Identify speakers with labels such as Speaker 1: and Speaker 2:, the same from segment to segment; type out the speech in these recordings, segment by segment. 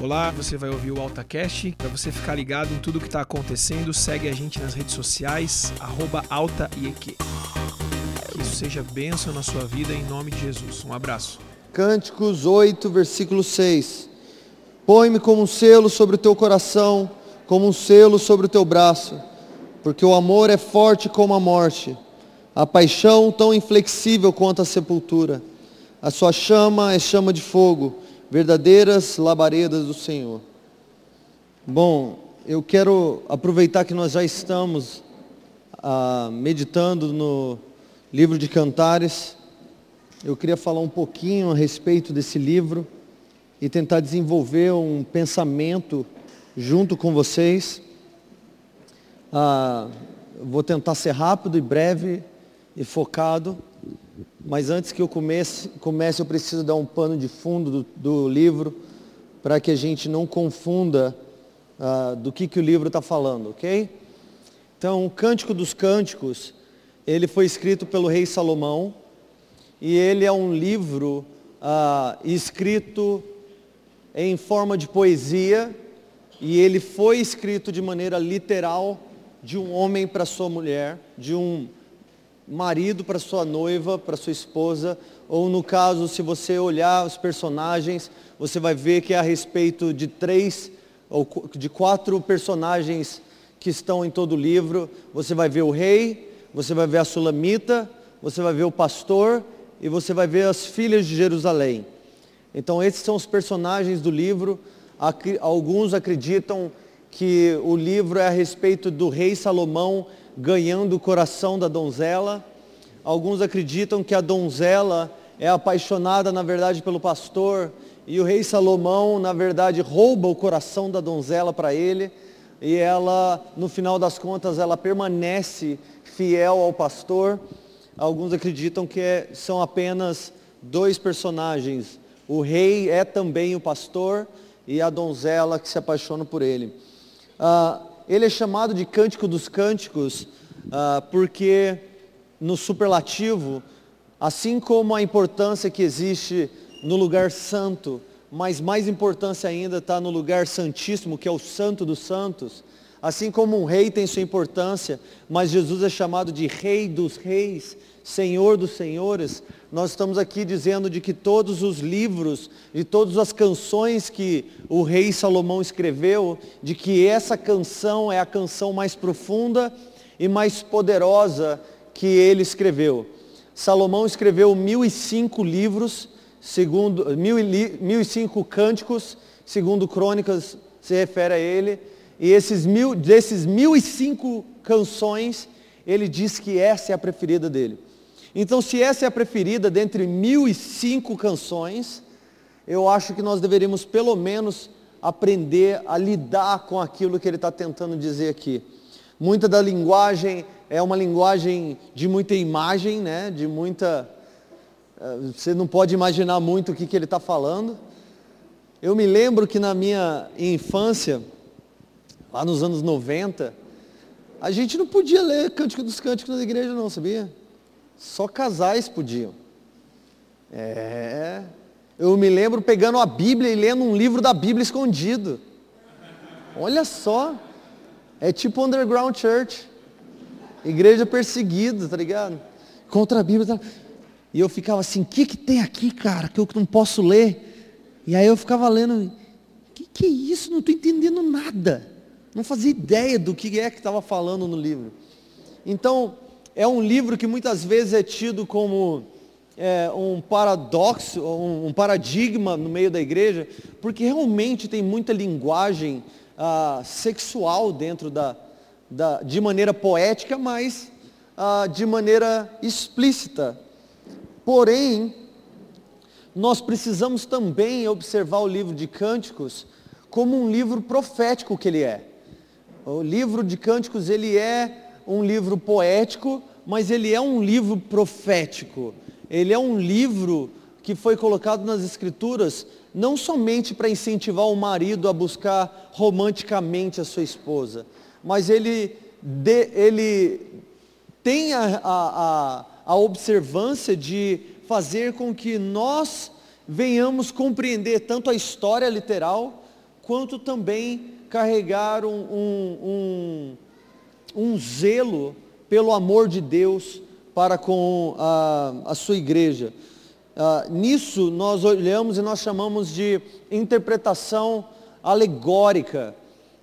Speaker 1: Olá, você vai ouvir o AltaCast. Para você ficar ligado em tudo que está acontecendo, segue a gente nas redes sociais, AltaIEQ. Que isso seja bênção na sua vida em nome de Jesus. Um abraço.
Speaker 2: Cânticos 8, versículo 6. Põe-me como um selo sobre o teu coração, como um selo sobre o teu braço, porque o amor é forte como a morte, a paixão tão inflexível quanto a sepultura. A sua chama é chama de fogo, verdadeiras labaredas do Senhor. Bom, eu quero aproveitar que nós já estamos ah, meditando no livro de Cantares. Eu queria falar um pouquinho a respeito desse livro e tentar desenvolver um pensamento junto com vocês. Ah, vou tentar ser rápido e breve e focado. Mas antes que eu comece, comece eu preciso dar um pano de fundo do, do livro para que a gente não confunda uh, do que, que o livro está falando, ok? Então, o Cântico dos Cânticos, ele foi escrito pelo rei Salomão e ele é um livro uh, escrito em forma de poesia e ele foi escrito de maneira literal de um homem para sua mulher, de um marido para sua noiva, para sua esposa, ou no caso, se você olhar os personagens, você vai ver que é a respeito de três ou de quatro personagens que estão em todo o livro. Você vai ver o rei, você vai ver a sulamita, você vai ver o pastor e você vai ver as filhas de Jerusalém. Então esses são os personagens do livro. Alguns acreditam que o livro é a respeito do rei Salomão ganhando o coração da donzela. Alguns acreditam que a donzela é apaixonada, na verdade, pelo pastor, e o rei Salomão, na verdade, rouba o coração da donzela para ele, e ela, no final das contas, ela permanece fiel ao pastor. Alguns acreditam que é, são apenas dois personagens. O rei é também o pastor e a donzela que se apaixona por ele. Ah, ele é chamado de cântico dos cânticos uh, porque no superlativo, assim como a importância que existe no lugar santo, mas mais importância ainda está no lugar santíssimo, que é o santo dos santos, assim como um rei tem sua importância, mas Jesus é chamado de rei dos reis, Senhor dos senhores, nós estamos aqui dizendo de que todos os livros e todas as canções que o rei Salomão escreveu, de que essa canção é a canção mais profunda e mais poderosa que ele escreveu. Salomão escreveu mil e cinco livros, segundo mil e, mil e cinco cânticos, segundo Crônicas se refere a ele, e esses mil, desses mil e cinco canções, ele diz que essa é a preferida dele. Então, se essa é a preferida dentre mil e cinco canções, eu acho que nós deveríamos pelo menos aprender a lidar com aquilo que ele está tentando dizer aqui. Muita da linguagem é uma linguagem de muita imagem, né? de muita. Eh, você não pode imaginar muito o que, que ele está falando. Eu me lembro que na minha infância, lá nos anos 90, a gente não podia ler Cântico dos Cânticos na igreja, não, sabia? Só casais podiam. É. Eu me lembro pegando a Bíblia e lendo um livro da Bíblia escondido. Olha só. É tipo underground church. Igreja perseguida, tá ligado? Contra a Bíblia. Tá... E eu ficava assim, o que, que tem aqui, cara, que eu não posso ler? E aí eu ficava lendo, o que, que é isso? Não estou entendendo nada. Não fazia ideia do que é que estava falando no livro. Então, é um livro que muitas vezes é tido como é, um paradoxo, um, um, paradigma no meio da igreja, porque realmente tem muita linguagem ah, sexual dentro da, da, de maneira poética, mas ah, de maneira explícita. Porém, nós precisamos também observar o livro de Cânticos como um livro profético que ele é. O livro de Cânticos, ele é um livro poético, mas ele é um livro profético. Ele é um livro que foi colocado nas escrituras não somente para incentivar o marido a buscar romanticamente a sua esposa, mas ele, de, ele tem a, a, a observância de fazer com que nós venhamos compreender tanto a história literal, quanto também carregar um, um, um, um zelo pelo amor de Deus para com a, a sua igreja. Uh, nisso nós olhamos e nós chamamos de interpretação alegórica.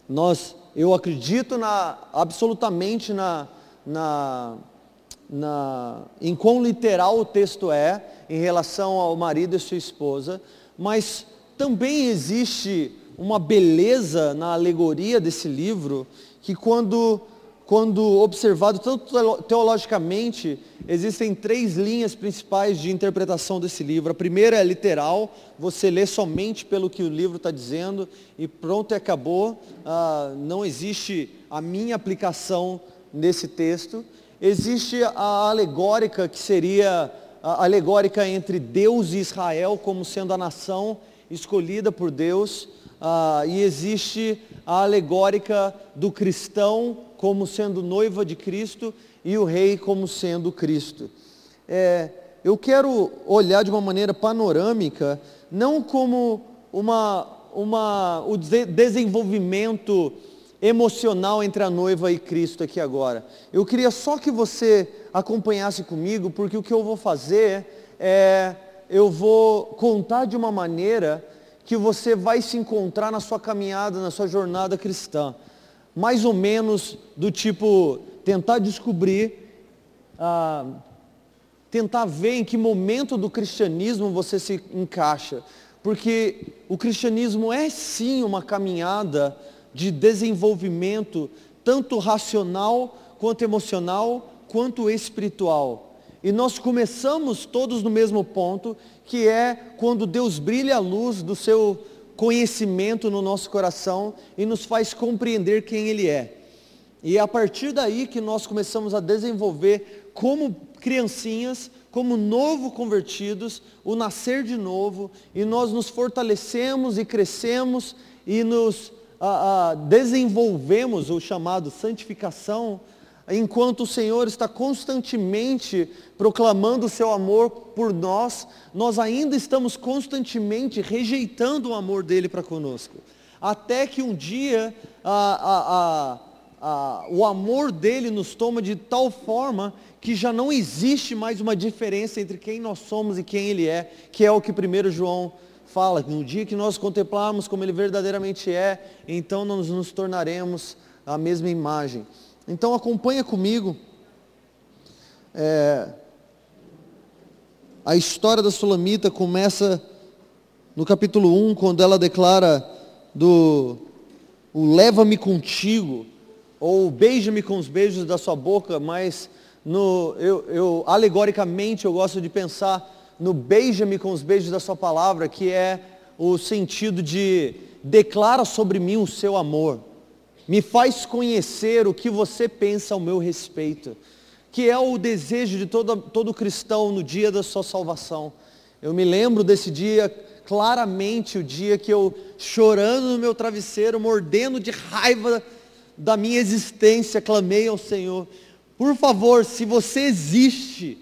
Speaker 2: Nós, eu acredito na, absolutamente na, na, na, em quão literal o texto é em relação ao marido e sua esposa, mas também existe uma beleza na alegoria desse livro que quando, quando observado tanto teologicamente, existem três linhas principais de interpretação desse livro. A primeira é literal, você lê somente pelo que o livro está dizendo e pronto e acabou. Ah, não existe a minha aplicação nesse texto. Existe a alegórica, que seria a alegórica entre Deus e Israel como sendo a nação escolhida por Deus, ah, e existe a alegórica do cristão como sendo noiva de Cristo e o rei como sendo Cristo. É, eu quero olhar de uma maneira panorâmica, não como uma, uma, o desenvolvimento emocional entre a noiva e Cristo aqui agora. Eu queria só que você acompanhasse comigo, porque o que eu vou fazer é eu vou contar de uma maneira que você vai se encontrar na sua caminhada, na sua jornada cristã. Mais ou menos do tipo, tentar descobrir, ah, tentar ver em que momento do cristianismo você se encaixa. Porque o cristianismo é sim uma caminhada de desenvolvimento, tanto racional, quanto emocional, quanto espiritual. E nós começamos todos no mesmo ponto, que é quando Deus brilha a luz do seu conhecimento no nosso coração e nos faz compreender quem Ele é. E é a partir daí que nós começamos a desenvolver como criancinhas, como novo convertidos, o nascer de novo, e nós nos fortalecemos e crescemos e nos a, a, desenvolvemos o chamado santificação enquanto o Senhor está constantemente proclamando o seu amor por nós, nós ainda estamos constantemente rejeitando o amor dele para conosco. Até que um dia a, a, a, o amor dele nos toma de tal forma que já não existe mais uma diferença entre quem nós somos e quem ele é, que é o que 1 João fala, no dia que nós contemplarmos como ele verdadeiramente é, então nós nos tornaremos a mesma imagem. Então acompanha comigo é, a história da Sulamita começa no capítulo 1, quando ela declara do o leva-me contigo, ou beija-me com os beijos da sua boca, mas no, eu, eu, alegoricamente eu gosto de pensar no beija-me com os beijos da sua palavra, que é o sentido de declara sobre mim o seu amor me faz conhecer o que você pensa ao meu respeito, que é o desejo de todo, todo cristão no dia da sua salvação. Eu me lembro desse dia claramente, o dia que eu, chorando no meu travesseiro, mordendo de raiva da minha existência, clamei ao Senhor, por favor, se você existe,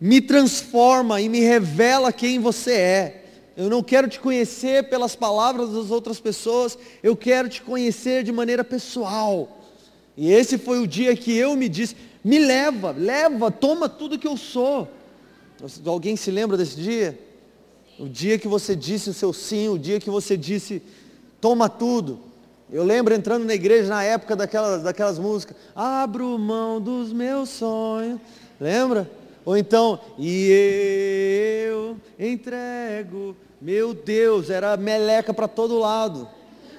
Speaker 2: me transforma e me revela quem você é. Eu não quero te conhecer pelas palavras das outras pessoas, eu quero te conhecer de maneira pessoal. E esse foi o dia que eu me disse: me leva, leva, toma tudo que eu sou. Alguém se lembra desse dia? O dia que você disse o seu sim, o dia que você disse, toma tudo. Eu lembro entrando na igreja na época daquelas, daquelas músicas, abro mão dos meus sonhos. Lembra? Ou então, e eu entrego, meu Deus, era meleca para todo lado.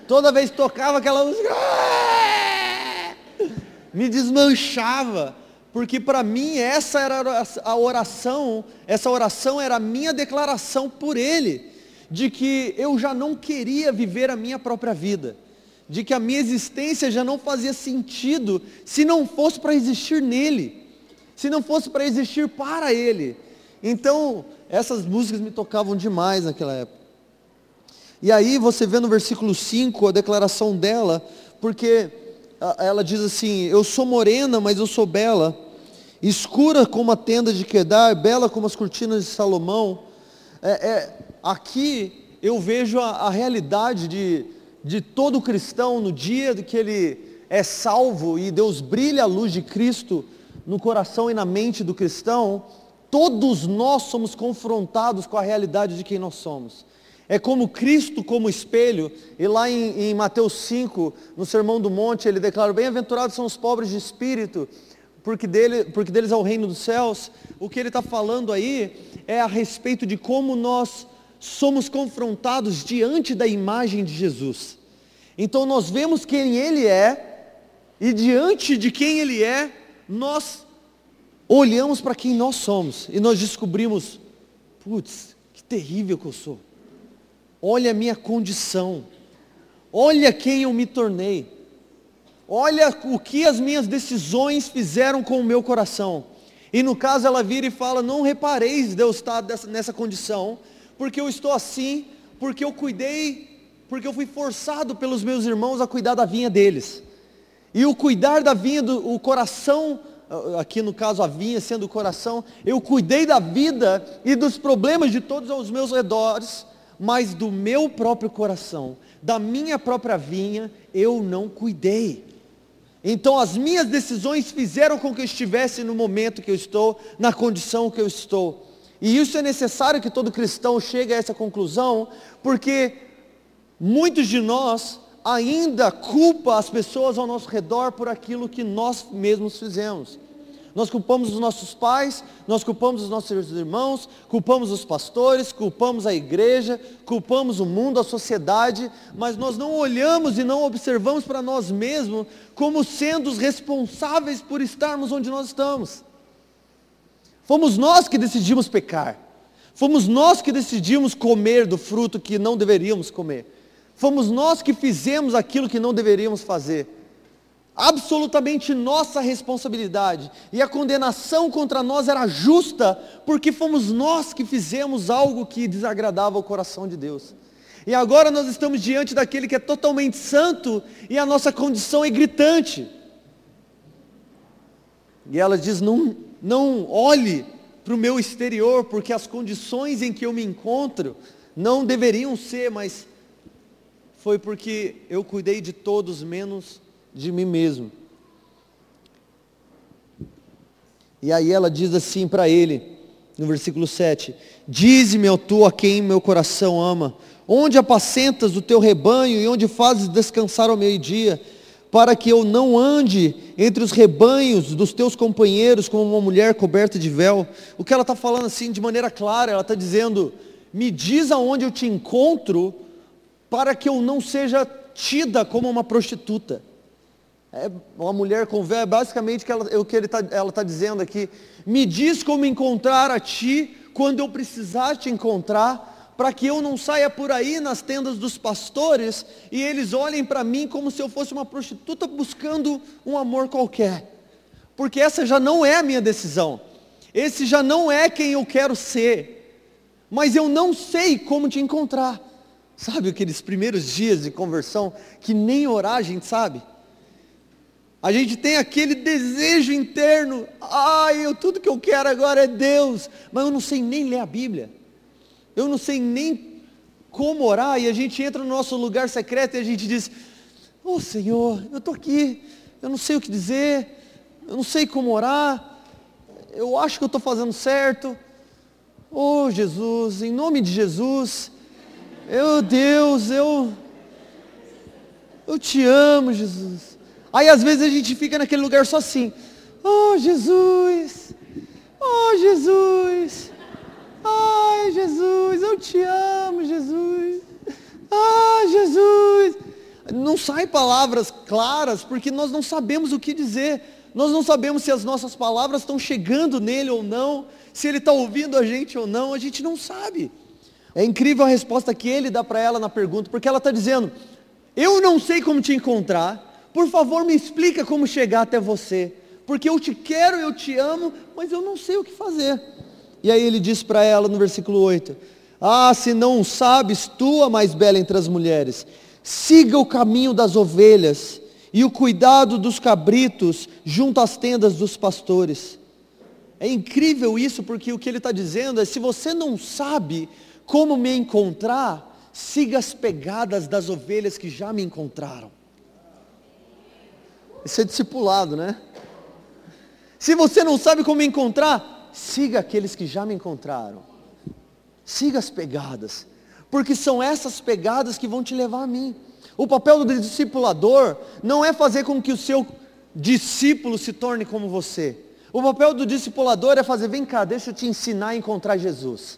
Speaker 2: Toda vez que tocava aquela música, me desmanchava, porque para mim essa era a oração, essa oração era a minha declaração por Ele, de que eu já não queria viver a minha própria vida, de que a minha existência já não fazia sentido se não fosse para existir nele se não fosse para existir para Ele. Então, essas músicas me tocavam demais naquela época. E aí você vê no versículo 5 a declaração dela, porque ela diz assim: Eu sou morena, mas eu sou bela, escura como a tenda de Quedar, bela como as cortinas de Salomão. É, é, aqui eu vejo a, a realidade de de todo cristão no dia que ele é salvo e Deus brilha a luz de Cristo no coração e na mente do cristão, todos nós somos confrontados com a realidade de quem nós somos. É como Cristo como espelho, e lá em, em Mateus 5, no Sermão do Monte, ele declara, bem-aventurados são os pobres de espírito, porque, dele, porque deles é o reino dos céus. O que ele está falando aí é a respeito de como nós somos confrontados diante da imagem de Jesus. Então nós vemos quem ele é, e diante de quem ele é, nós olhamos para quem nós somos, e nós descobrimos, putz, que terrível que eu sou. Olha a minha condição. Olha quem eu me tornei. Olha o que as minhas decisões fizeram com o meu coração. E no caso ela vira e fala: Não repareis de eu estar nessa condição, porque eu estou assim, porque eu cuidei, porque eu fui forçado pelos meus irmãos a cuidar da vinha deles. E o cuidar da vinha, do, o coração, aqui no caso a vinha sendo o coração, eu cuidei da vida e dos problemas de todos os meus redores, mas do meu próprio coração, da minha própria vinha, eu não cuidei. Então as minhas decisões fizeram com que eu estivesse no momento que eu estou, na condição que eu estou. E isso é necessário que todo cristão chegue a essa conclusão, porque muitos de nós ainda culpa as pessoas ao nosso redor por aquilo que nós mesmos fizemos. Nós culpamos os nossos pais, nós culpamos os nossos irmãos, culpamos os pastores, culpamos a igreja, culpamos o mundo, a sociedade, mas nós não olhamos e não observamos para nós mesmos como sendo os responsáveis por estarmos onde nós estamos. Fomos nós que decidimos pecar. Fomos nós que decidimos comer do fruto que não deveríamos comer. Fomos nós que fizemos aquilo que não deveríamos fazer absolutamente nossa responsabilidade. E a condenação contra nós era justa, porque fomos nós que fizemos algo que desagradava o coração de Deus. E agora nós estamos diante daquele que é totalmente santo e a nossa condição é gritante. E ela diz: não, não olhe para o meu exterior, porque as condições em que eu me encontro não deveriam ser, mas foi porque eu cuidei de todos menos de mim mesmo. E aí ela diz assim para ele, no versículo 7: Dize-me, ó tu, a quem meu coração ama, onde apacentas o teu rebanho e onde fazes descansar ao meio-dia, para que eu não ande entre os rebanhos dos teus companheiros como uma mulher coberta de véu. O que ela está falando assim de maneira clara, ela está dizendo: me diz aonde eu te encontro, para que eu não seja tida como uma prostituta. É uma mulher com véu, é basicamente que ela, é o que tá, ela está dizendo aqui. Me diz como encontrar a ti quando eu precisar te encontrar, para que eu não saia por aí nas tendas dos pastores e eles olhem para mim como se eu fosse uma prostituta buscando um amor qualquer. Porque essa já não é a minha decisão. Esse já não é quem eu quero ser. Mas eu não sei como te encontrar. Sabe aqueles primeiros dias de conversão que nem orar a gente sabe? A gente tem aquele desejo interno, ai, eu, tudo que eu quero agora é Deus, mas eu não sei nem ler a Bíblia. Eu não sei nem como orar, e a gente entra no nosso lugar secreto e a gente diz, oh Senhor, eu estou aqui, eu não sei o que dizer, eu não sei como orar, eu acho que eu estou fazendo certo. Oh Jesus, em nome de Jesus, meu Deus, eu, eu te amo, Jesus. Aí às vezes a gente fica naquele lugar só assim. Oh Jesus! Oh Jesus! Ai Jesus, eu te amo, Jesus! Ah, Jesus! Não saem palavras claras porque nós não sabemos o que dizer. Nós não sabemos se as nossas palavras estão chegando nele ou não, se ele está ouvindo a gente ou não, a gente não sabe. É incrível a resposta que ele dá para ela na pergunta, porque ela está dizendo: Eu não sei como te encontrar, por favor, me explica como chegar até você, porque eu te quero, eu te amo, mas eu não sei o que fazer. E aí ele diz para ela no versículo 8: Ah, se não sabes, tu a mais bela entre as mulheres, siga o caminho das ovelhas e o cuidado dos cabritos junto às tendas dos pastores. É incrível isso, porque o que ele está dizendo é: se você não sabe como me encontrar, siga as pegadas das ovelhas que já me encontraram. Isso é discipulado, né? Se você não sabe como me encontrar, siga aqueles que já me encontraram. Siga as pegadas, porque são essas pegadas que vão te levar a mim. O papel do discipulador não é fazer com que o seu discípulo se torne como você. O papel do discipulador é fazer, vem cá, deixa eu te ensinar a encontrar Jesus.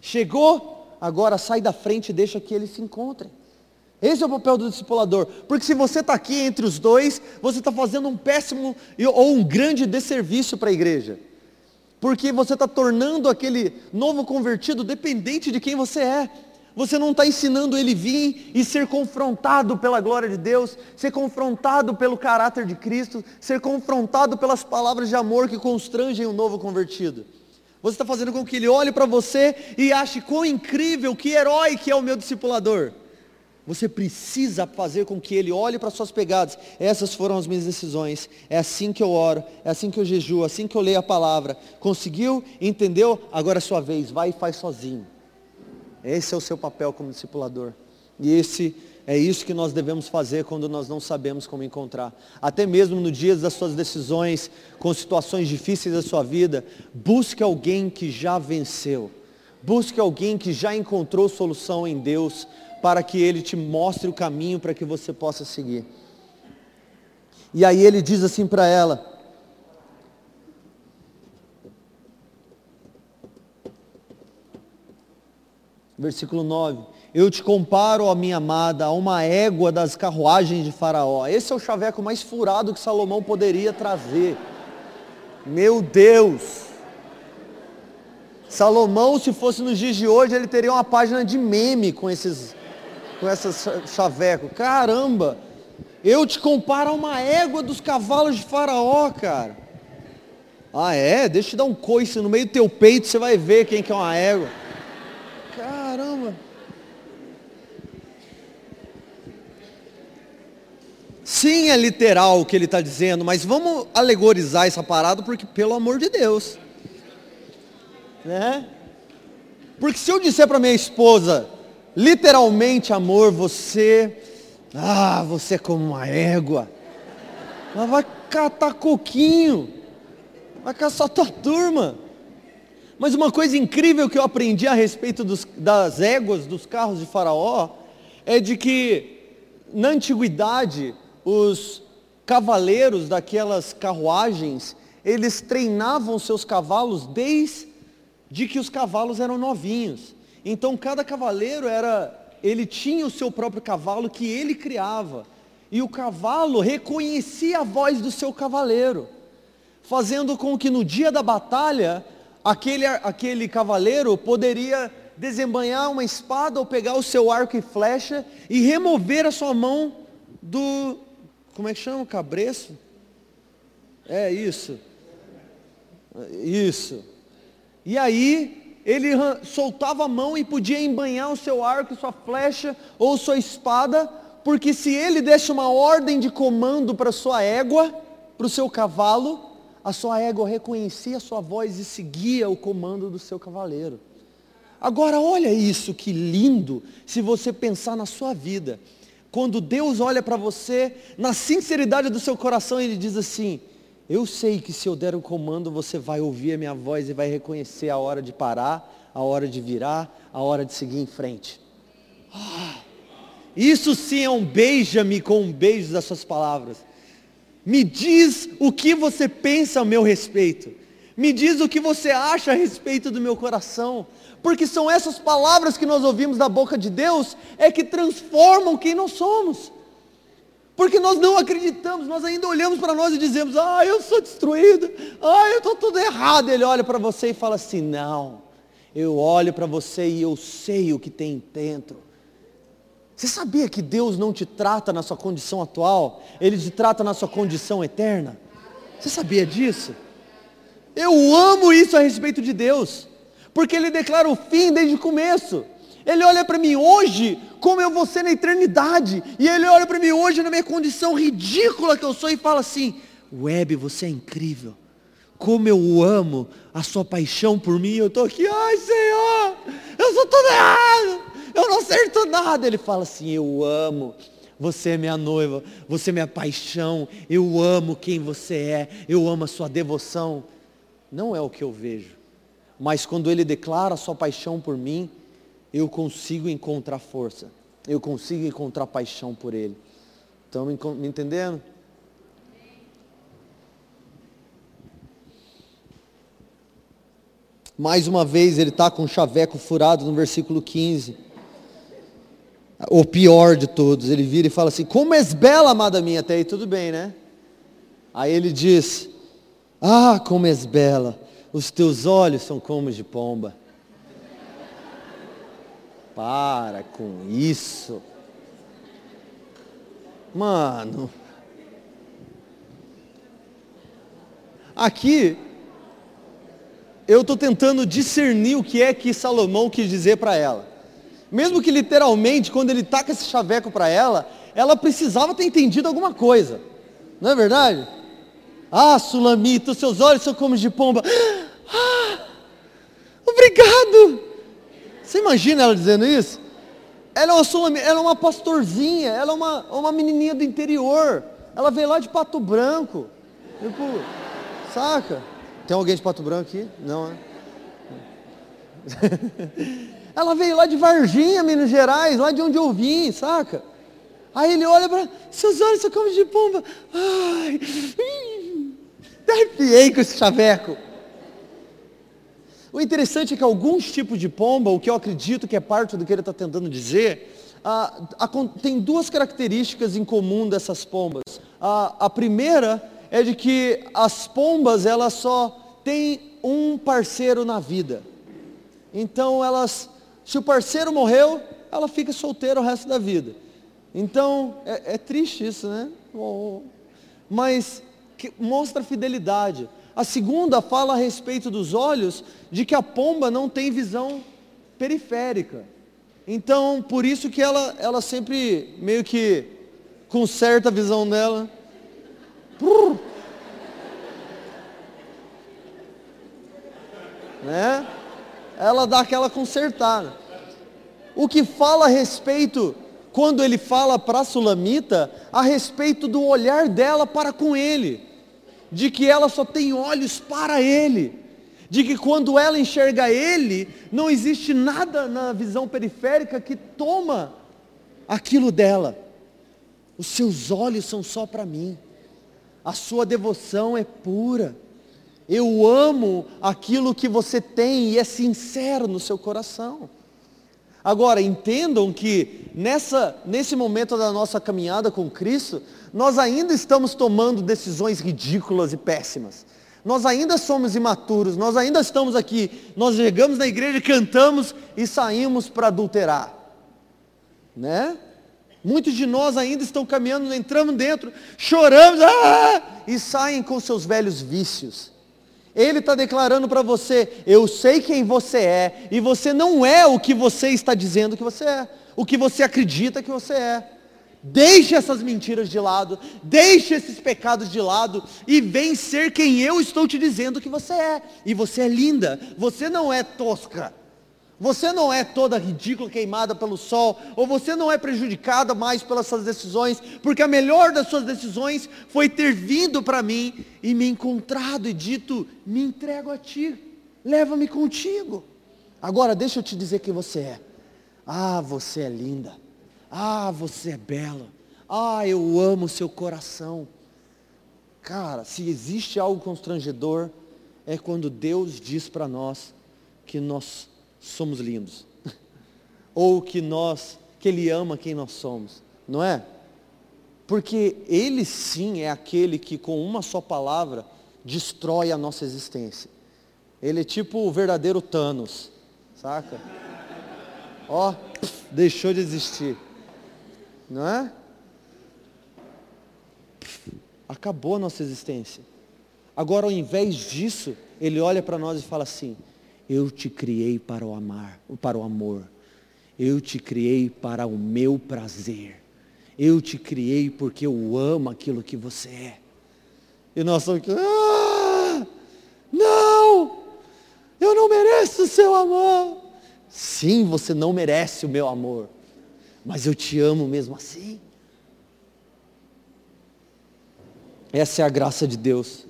Speaker 2: Chegou, agora sai da frente e deixa que eles se encontrem. Esse é o papel do discipulador. Porque se você está aqui entre os dois, você está fazendo um péssimo ou um grande desserviço para a igreja. Porque você está tornando aquele novo convertido dependente de quem você é. Você não está ensinando ele vir e ser confrontado pela glória de Deus, ser confrontado pelo caráter de Cristo, ser confrontado pelas palavras de amor que constrangem o novo convertido. Você está fazendo com que ele olhe para você e ache quão incrível, que herói que é o meu discipulador. Você precisa fazer com que ele olhe para suas pegadas. Essas foram as minhas decisões. É assim que eu oro, é assim que eu jejuo, é assim que eu leio a palavra. Conseguiu? Entendeu? Agora é sua vez. Vai e faz sozinho. Esse é o seu papel como discipulador. E esse é isso que nós devemos fazer quando nós não sabemos como encontrar. Até mesmo no dia das suas decisões, com situações difíceis da sua vida, busque alguém que já venceu. Busque alguém que já encontrou solução em Deus para que ele te mostre o caminho para que você possa seguir. E aí ele diz assim para ela: Versículo 9. Eu te comparo, a minha amada, a uma égua das carruagens de Faraó. Esse é o chaveco mais furado que Salomão poderia trazer. Meu Deus! Salomão, se fosse nos dias de hoje, ele teria uma página de meme com esses, com essas chaveco. Caramba! Eu te comparo a uma égua dos cavalos de Faraó, cara. Ah é? Deixa eu te dar um coice no meio do teu peito, você vai ver quem que é uma égua. Caramba! Sim, é literal o que ele está dizendo, mas vamos alegorizar essa parada, porque pelo amor de Deus. Né? Porque se eu disser para minha esposa, literalmente, amor, você, ah, você é como uma égua. Ela vai catar coquinho, vai caçar tua turma. Mas uma coisa incrível que eu aprendi a respeito dos, das éguas dos carros de Faraó é de que na antiguidade os cavaleiros daquelas carruagens eles treinavam seus cavalos desde que os cavalos eram novinhos. Então cada cavaleiro era ele tinha o seu próprio cavalo que ele criava e o cavalo reconhecia a voz do seu cavaleiro, fazendo com que no dia da batalha aquele, aquele cavaleiro poderia desembanhar uma espada ou pegar o seu arco e flecha e remover a sua mão do. Como é que chama? Cabreço? É isso. Isso. E aí, ele soltava a mão e podia embanhar o seu arco, sua flecha ou sua espada, porque se ele desse uma ordem de comando para sua égua, para o seu cavalo, a sua égua reconhecia a sua voz e seguia o comando do seu cavaleiro. Agora olha isso, que lindo, se você pensar na sua vida. Quando Deus olha para você, na sinceridade do seu coração, Ele diz assim, eu sei que se eu der o comando, você vai ouvir a minha voz e vai reconhecer a hora de parar, a hora de virar, a hora de seguir em frente. Ah, isso sim é um beija-me com um beijo das suas palavras. Me diz o que você pensa a meu respeito. Me diz o que você acha a respeito do meu coração. Porque são essas palavras que nós ouvimos da boca de Deus é que transformam quem nós somos. Porque nós não acreditamos, nós ainda olhamos para nós e dizemos, ah, eu sou destruído, ah, eu estou tudo errado. Ele olha para você e fala assim, não, eu olho para você e eu sei o que tem dentro. Você sabia que Deus não te trata na sua condição atual? Ele te trata na sua condição eterna? Você sabia disso? Eu amo isso a respeito de Deus. Porque Ele declara o fim desde o começo. Ele olha para mim hoje como eu vou ser na eternidade. E Ele olha para mim hoje na minha condição ridícula que eu sou e fala assim, Web, você é incrível. Como eu amo a sua paixão por mim. Eu estou aqui, ai Senhor, eu sou todo errado. Eu não acerto nada. Ele fala assim: Eu amo. Você é minha noiva, você é minha paixão, eu amo quem você é, eu amo a sua devoção. Não é o que eu vejo. Mas quando ele declara sua paixão por mim, eu consigo encontrar força. Eu consigo encontrar paixão por ele. Estão me entendendo? Mais uma vez ele está com o chaveco furado no versículo 15. O pior de todos, ele vira e fala assim: Como és bela, amada minha, até aí tudo bem, né? Aí ele diz: Ah, como és bela, os teus olhos são como de pomba. Para com isso. Mano. Aqui eu estou tentando discernir o que é que Salomão quis dizer para ela. Mesmo que literalmente, quando ele taca esse chaveco para ela, ela precisava ter entendido alguma coisa. Não é verdade? Ah, Sulamita, os seus olhos são como de pomba. Ah, obrigado. Você imagina ela dizendo isso? Ela é uma Sulamita, ela é uma pastorzinha, ela é uma, uma menininha do interior. Ela veio lá de Pato Branco. Tipo, saca? Tem alguém de Pato Branco aqui? Não, né? Ela veio lá de Varginha, Minas Gerais, lá de onde eu vim, saca? Aí ele olha para, seus olhos são como de pomba. Ai, arrepiei com esse chaveco. O interessante é que alguns tipos de pomba, o que eu acredito que é parte do que ele está tentando dizer, ah, tem duas características em comum dessas pombas. Ah, a primeira é de que as pombas elas só têm um parceiro na vida. Então elas, se o parceiro morreu, ela fica solteira o resto da vida. Então é, é triste isso, né? Oh, mas mostra fidelidade. A segunda fala a respeito dos olhos, de que a pomba não tem visão periférica. Então, por isso que ela, ela sempre meio que conserta a visão dela. Né? Ela dá aquela consertada. O que fala a respeito, quando ele fala para a Sulamita, a respeito do olhar dela para com ele, de que ela só tem olhos para ele, de que quando ela enxerga ele, não existe nada na visão periférica que toma aquilo dela. Os seus olhos são só para mim a sua devoção é pura. Eu amo aquilo que você tem e é sincero no seu coração. Agora, entendam que nessa, nesse momento da nossa caminhada com Cristo, nós ainda estamos tomando decisões ridículas e péssimas. Nós ainda somos imaturos, nós ainda estamos aqui, nós chegamos na igreja, cantamos e saímos para adulterar. Né? Muitos de nós ainda estão caminhando, entramos dentro, choramos ah! e saem com seus velhos vícios. Ele está declarando para você: eu sei quem você é, e você não é o que você está dizendo que você é, o que você acredita que você é. Deixe essas mentiras de lado, deixe esses pecados de lado e vem ser quem eu estou te dizendo que você é. E você é linda, você não é tosca. Você não é toda ridícula, queimada pelo sol, ou você não é prejudicada mais pelas suas decisões, porque a melhor das suas decisões foi ter vindo para mim e me encontrado e dito: me entrego a ti, leva-me contigo. Agora deixa eu te dizer quem você é. Ah, você é linda. Ah, você é bela. Ah, eu amo seu coração. Cara, se existe algo constrangedor, é quando Deus diz para nós que nós somos lindos. Ou que nós, que Ele ama quem nós somos, não é? Porque Ele sim é aquele que com uma só palavra destrói a nossa existência. Ele é tipo o verdadeiro Thanos, saca? Ó, deixou de existir. Não é? Acabou a nossa existência. Agora, ao invés disso, ele olha para nós e fala assim: eu te criei para o amar, para o amor. Eu te criei para o meu prazer. Eu te criei porque eu amo aquilo que você é. E nós somos aqui, ah, não, eu não mereço o seu amor. Sim, você não merece o meu amor. Mas eu te amo mesmo assim. Essa é a graça de Deus.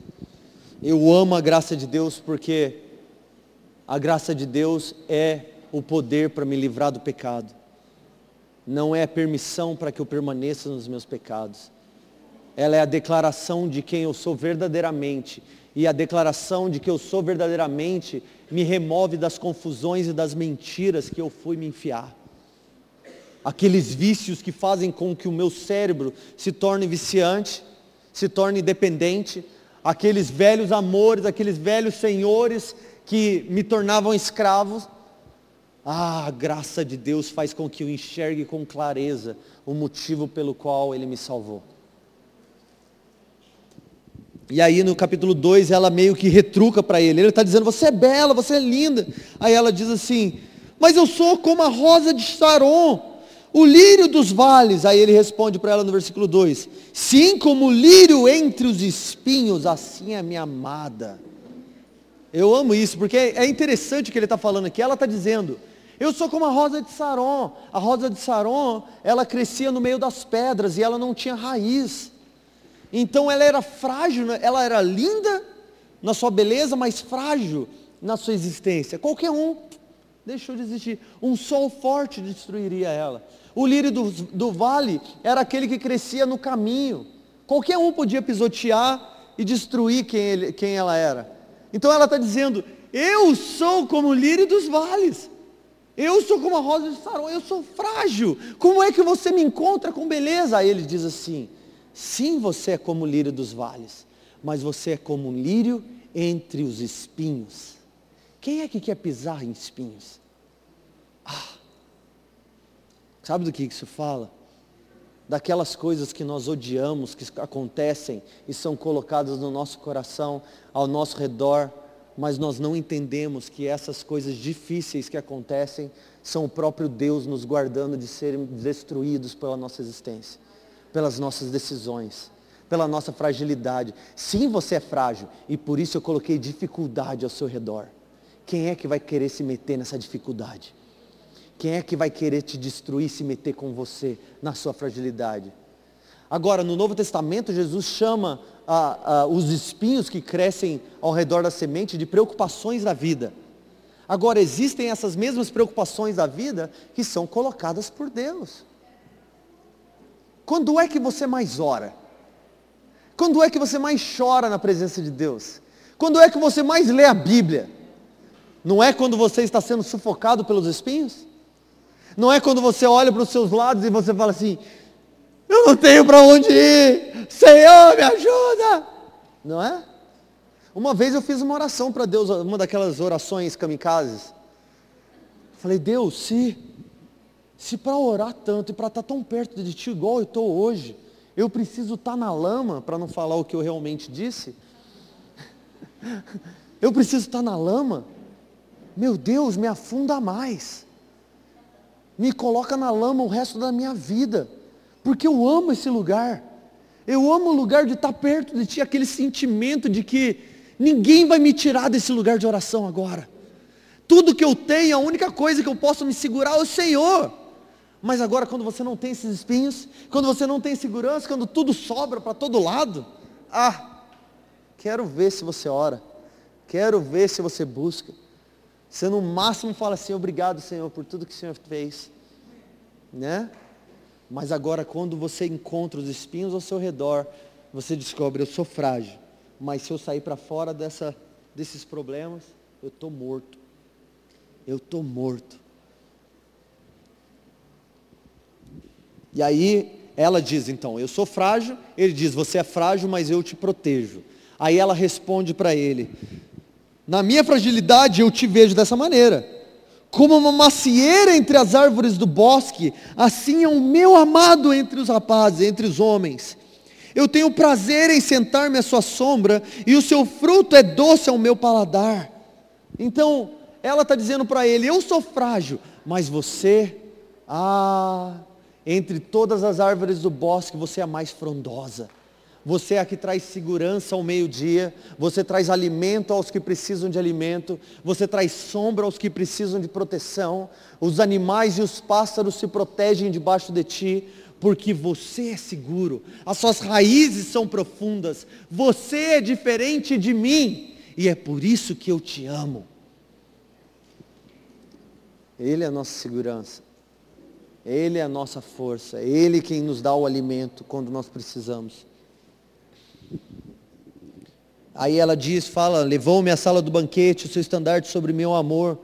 Speaker 2: Eu amo a graça de Deus porque a graça de Deus é o poder para me livrar do pecado. Não é permissão para que eu permaneça nos meus pecados. Ela é a declaração de quem eu sou verdadeiramente. E a declaração de que eu sou verdadeiramente me remove das confusões e das mentiras que eu fui me enfiar. Aqueles vícios que fazem com que o meu cérebro se torne viciante, se torne dependente, aqueles velhos amores, aqueles velhos senhores que me tornavam escravos. Ah, a graça de Deus faz com que eu enxergue com clareza o motivo pelo qual Ele me salvou. E aí no capítulo 2 ela meio que retruca para ele. Ele está dizendo, você é bela, você é linda. Aí ela diz assim, mas eu sou como a rosa de Saron, o lírio dos vales. Aí ele responde para ela no versículo 2: Sim, como o lírio entre os espinhos, assim é minha amada. Eu amo isso, porque é interessante o que ele está falando aqui. Ela está dizendo, eu sou como a rosa de Saron. A rosa de Saron, ela crescia no meio das pedras e ela não tinha raiz. Então ela era frágil, né? ela era linda na sua beleza, mas frágil na sua existência. Qualquer um deixou de existir. Um sol forte destruiria ela. O lírio do, do vale era aquele que crescia no caminho. Qualquer um podia pisotear e destruir quem, ele, quem ela era. Então ela está dizendo: Eu sou como o lírio dos vales. Eu sou como a rosa de Saron, eu sou frágil. Como é que você me encontra com beleza? Aí ele diz assim: Sim, você é como o lírio dos vales, mas você é como um lírio entre os espinhos. Quem é que quer pisar em espinhos? Ah, sabe do que isso fala? Daquelas coisas que nós odiamos, que acontecem e são colocadas no nosso coração, ao nosso redor, mas nós não entendemos que essas coisas difíceis que acontecem são o próprio Deus nos guardando de serem destruídos pela nossa existência pelas nossas decisões, pela nossa fragilidade. Sim, você é frágil e por isso eu coloquei dificuldade ao seu redor. Quem é que vai querer se meter nessa dificuldade? Quem é que vai querer te destruir, se meter com você na sua fragilidade? Agora, no Novo Testamento, Jesus chama os espinhos que crescem ao redor da semente de preocupações da vida. Agora, existem essas mesmas preocupações da vida que são colocadas por Deus. Quando é que você mais ora? Quando é que você mais chora na presença de Deus? Quando é que você mais lê a Bíblia? Não é quando você está sendo sufocado pelos espinhos? Não é quando você olha para os seus lados e você fala assim: Eu não tenho para onde ir, Senhor, me ajuda. Não é? Uma vez eu fiz uma oração para Deus, uma daquelas orações kamikazes. Falei, Deus, se se para orar tanto e para estar tá tão perto de ti, igual eu estou hoje, eu preciso estar tá na lama, para não falar o que eu realmente disse, eu preciso estar tá na lama, meu Deus, me afunda mais, me coloca na lama o resto da minha vida, porque eu amo esse lugar, eu amo o lugar de estar perto de ti, aquele sentimento de que ninguém vai me tirar desse lugar de oração agora. Tudo que eu tenho, a única coisa que eu posso me segurar é o Senhor. Mas agora, quando você não tem esses espinhos, quando você não tem segurança, quando tudo sobra para todo lado, ah, quero ver se você ora, quero ver se você busca. Você no máximo fala assim, obrigado Senhor por tudo que o Senhor fez, né? Mas agora quando você encontra os espinhos ao seu redor, você descobre, eu sou frágil, mas se eu sair para fora dessa, desses problemas, eu estou morto. Eu estou morto. E aí ela diz então, eu sou frágil, ele diz, você é frágil, mas eu te protejo. Aí ela responde para ele, na minha fragilidade eu te vejo dessa maneira. Como uma macieira entre as árvores do bosque, assim é o meu amado entre os rapazes, entre os homens. Eu tenho prazer em sentar-me à sua sombra, e o seu fruto é doce ao meu paladar. Então, ela está dizendo para ele: Eu sou frágil, mas você, ah, entre todas as árvores do bosque, você é a mais frondosa. Você é a que traz segurança ao meio-dia, você traz alimento aos que precisam de alimento, você traz sombra aos que precisam de proteção. Os animais e os pássaros se protegem debaixo de ti, porque você é seguro, as suas raízes são profundas, você é diferente de mim, e é por isso que eu te amo. Ele é a nossa segurança, Ele é a nossa força, é Ele quem nos dá o alimento quando nós precisamos. Aí ela diz, fala, levou-me à sala do banquete, o seu estandarte sobre meu amor.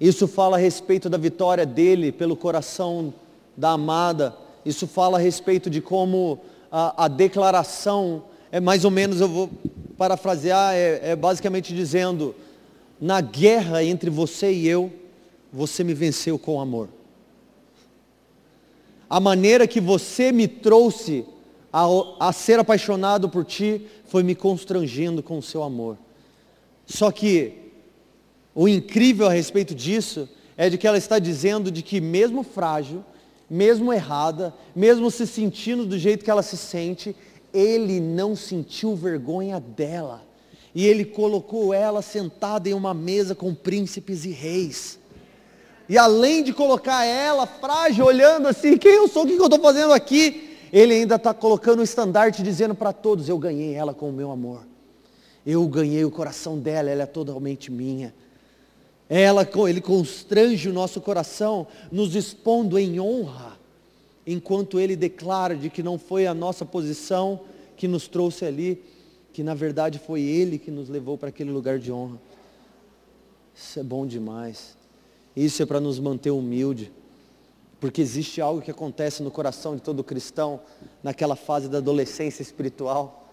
Speaker 2: Isso fala a respeito da vitória dele pelo coração da amada. Isso fala a respeito de como a, a declaração, é mais ou menos, eu vou parafrasear, é, é basicamente dizendo, na guerra entre você e eu, você me venceu com amor. A maneira que você me trouxe a, a, ser apaixonado por ti foi me constrangendo com o seu amor. Só que o incrível a respeito disso é de que ela está dizendo de que mesmo frágil, mesmo errada, mesmo se sentindo do jeito que ela se sente, ele não sentiu vergonha dela. E ele colocou ela sentada em uma mesa com príncipes e reis. E além de colocar ela frágil, olhando assim, quem eu sou, o que eu estou fazendo aqui? Ele ainda está colocando o estandarte dizendo para todos, eu ganhei ela com o meu amor. Eu ganhei o coração dela, ela é totalmente minha. Ela, ele constrange o nosso coração, nos expondo em honra, enquanto ele declara de que não foi a nossa posição que nos trouxe ali, que na verdade foi ele que nos levou para aquele lugar de honra. Isso é bom demais. Isso é para nos manter humilde. Porque existe algo que acontece no coração de todo cristão naquela fase da adolescência espiritual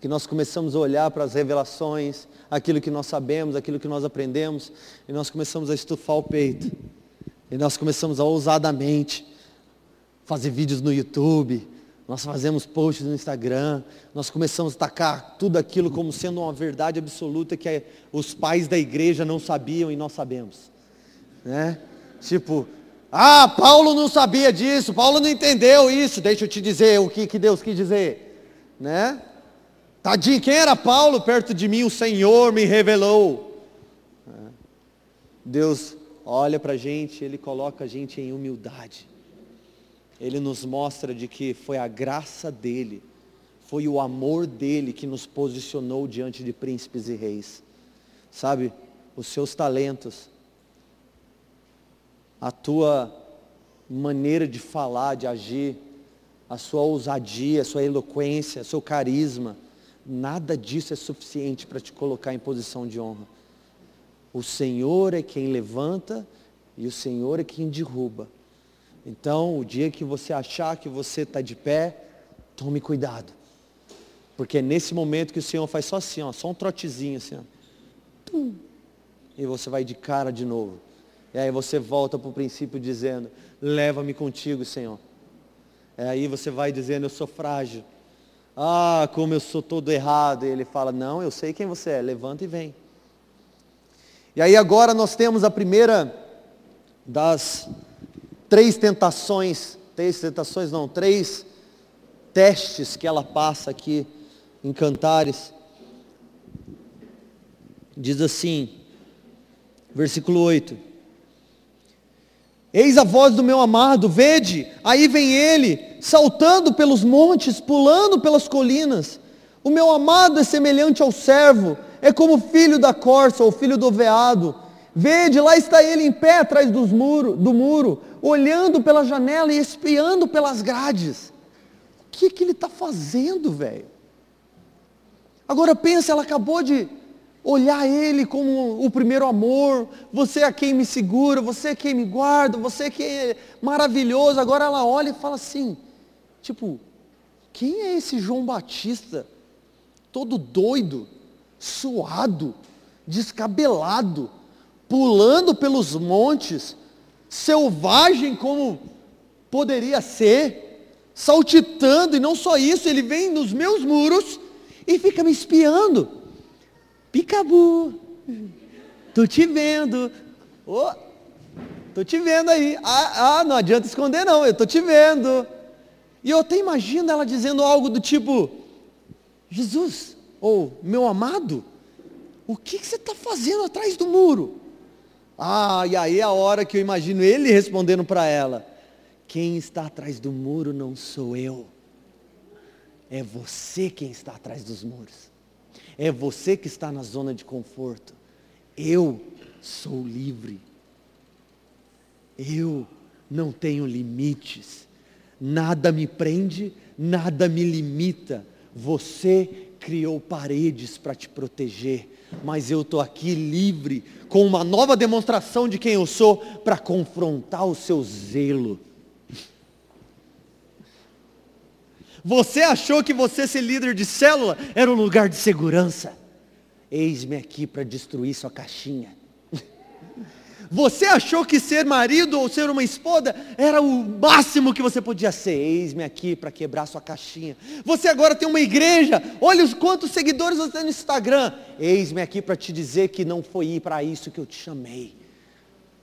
Speaker 2: que nós começamos a olhar para as revelações, aquilo que nós sabemos, aquilo que nós aprendemos, e nós começamos a estufar o peito. E nós começamos a ousadamente fazer vídeos no YouTube, nós fazemos posts no Instagram, nós começamos a tacar tudo aquilo como sendo uma verdade absoluta que os pais da igreja não sabiam e nós sabemos. Né? Tipo, ah, Paulo não sabia disso, Paulo não entendeu isso, deixa eu te dizer o que, que Deus quis dizer. Né? Tadinho, quem era Paulo perto de mim? O Senhor me revelou. Deus olha para a gente, Ele coloca a gente em humildade. Ele nos mostra de que foi a graça dEle, foi o amor dEle que nos posicionou diante de príncipes e reis. Sabe, os seus talentos, a tua maneira de falar, de agir, a sua ousadia, a sua eloquência, o seu carisma, nada disso é suficiente para te colocar em posição de honra. O Senhor é quem levanta e o Senhor é quem derruba. Então, o dia que você achar que você está de pé, tome cuidado. Porque é nesse momento que o Senhor faz só assim, ó, só um trotezinho assim. Ó. E você vai de cara de novo. E aí você volta para o princípio dizendo, leva-me contigo, Senhor. E aí você vai dizendo, eu sou frágil. Ah, como eu sou todo errado. E ele fala: Não, eu sei quem você é, levanta e vem. E aí agora nós temos a primeira das três tentações, três tentações não, três testes que ela passa aqui em Cantares. Diz assim, versículo 8. Eis a voz do meu amado, vede, aí vem ele, saltando pelos montes, pulando pelas colinas. O meu amado é semelhante ao servo, é como filho da corça ou filho do veado. Vede, lá está ele em pé atrás dos muro, do muro, olhando pela janela e espiando pelas grades. O que, que ele está fazendo, velho? Agora pensa, ela acabou de olhar Ele como o primeiro amor, você é quem me segura, você é quem me guarda, você é quem é maravilhoso. Agora ela olha e fala assim, tipo, quem é esse João Batista, todo doido, suado, descabelado, pulando pelos montes, selvagem como poderia ser, saltitando, e não só isso, ele vem nos meus muros e fica me espiando. Picabu, tô te vendo. Oh, tô te vendo aí. Ah, ah, não adianta esconder não, eu tô te vendo. E eu até imagino ela dizendo algo do tipo, Jesus, ou meu amado, o que, que você está fazendo atrás do muro? Ah, e aí é a hora que eu imagino ele respondendo para ela: Quem está atrás do muro não sou eu, é você quem está atrás dos muros, é você que está na zona de conforto. Eu sou livre, eu não tenho limites, nada me prende, nada me limita. Você criou paredes para te proteger, mas eu estou aqui livre, com uma nova demonstração de quem eu sou, para confrontar o seu zelo. Você achou que você ser líder de célula era um lugar de segurança? Eis-me aqui para destruir sua caixinha. Você achou que ser marido ou ser uma esposa era o máximo que você podia ser? Eis-me aqui para quebrar sua caixinha. Você agora tem uma igreja. Olha os quantos seguidores você tem no Instagram. Eis-me aqui para te dizer que não foi para isso que eu te chamei.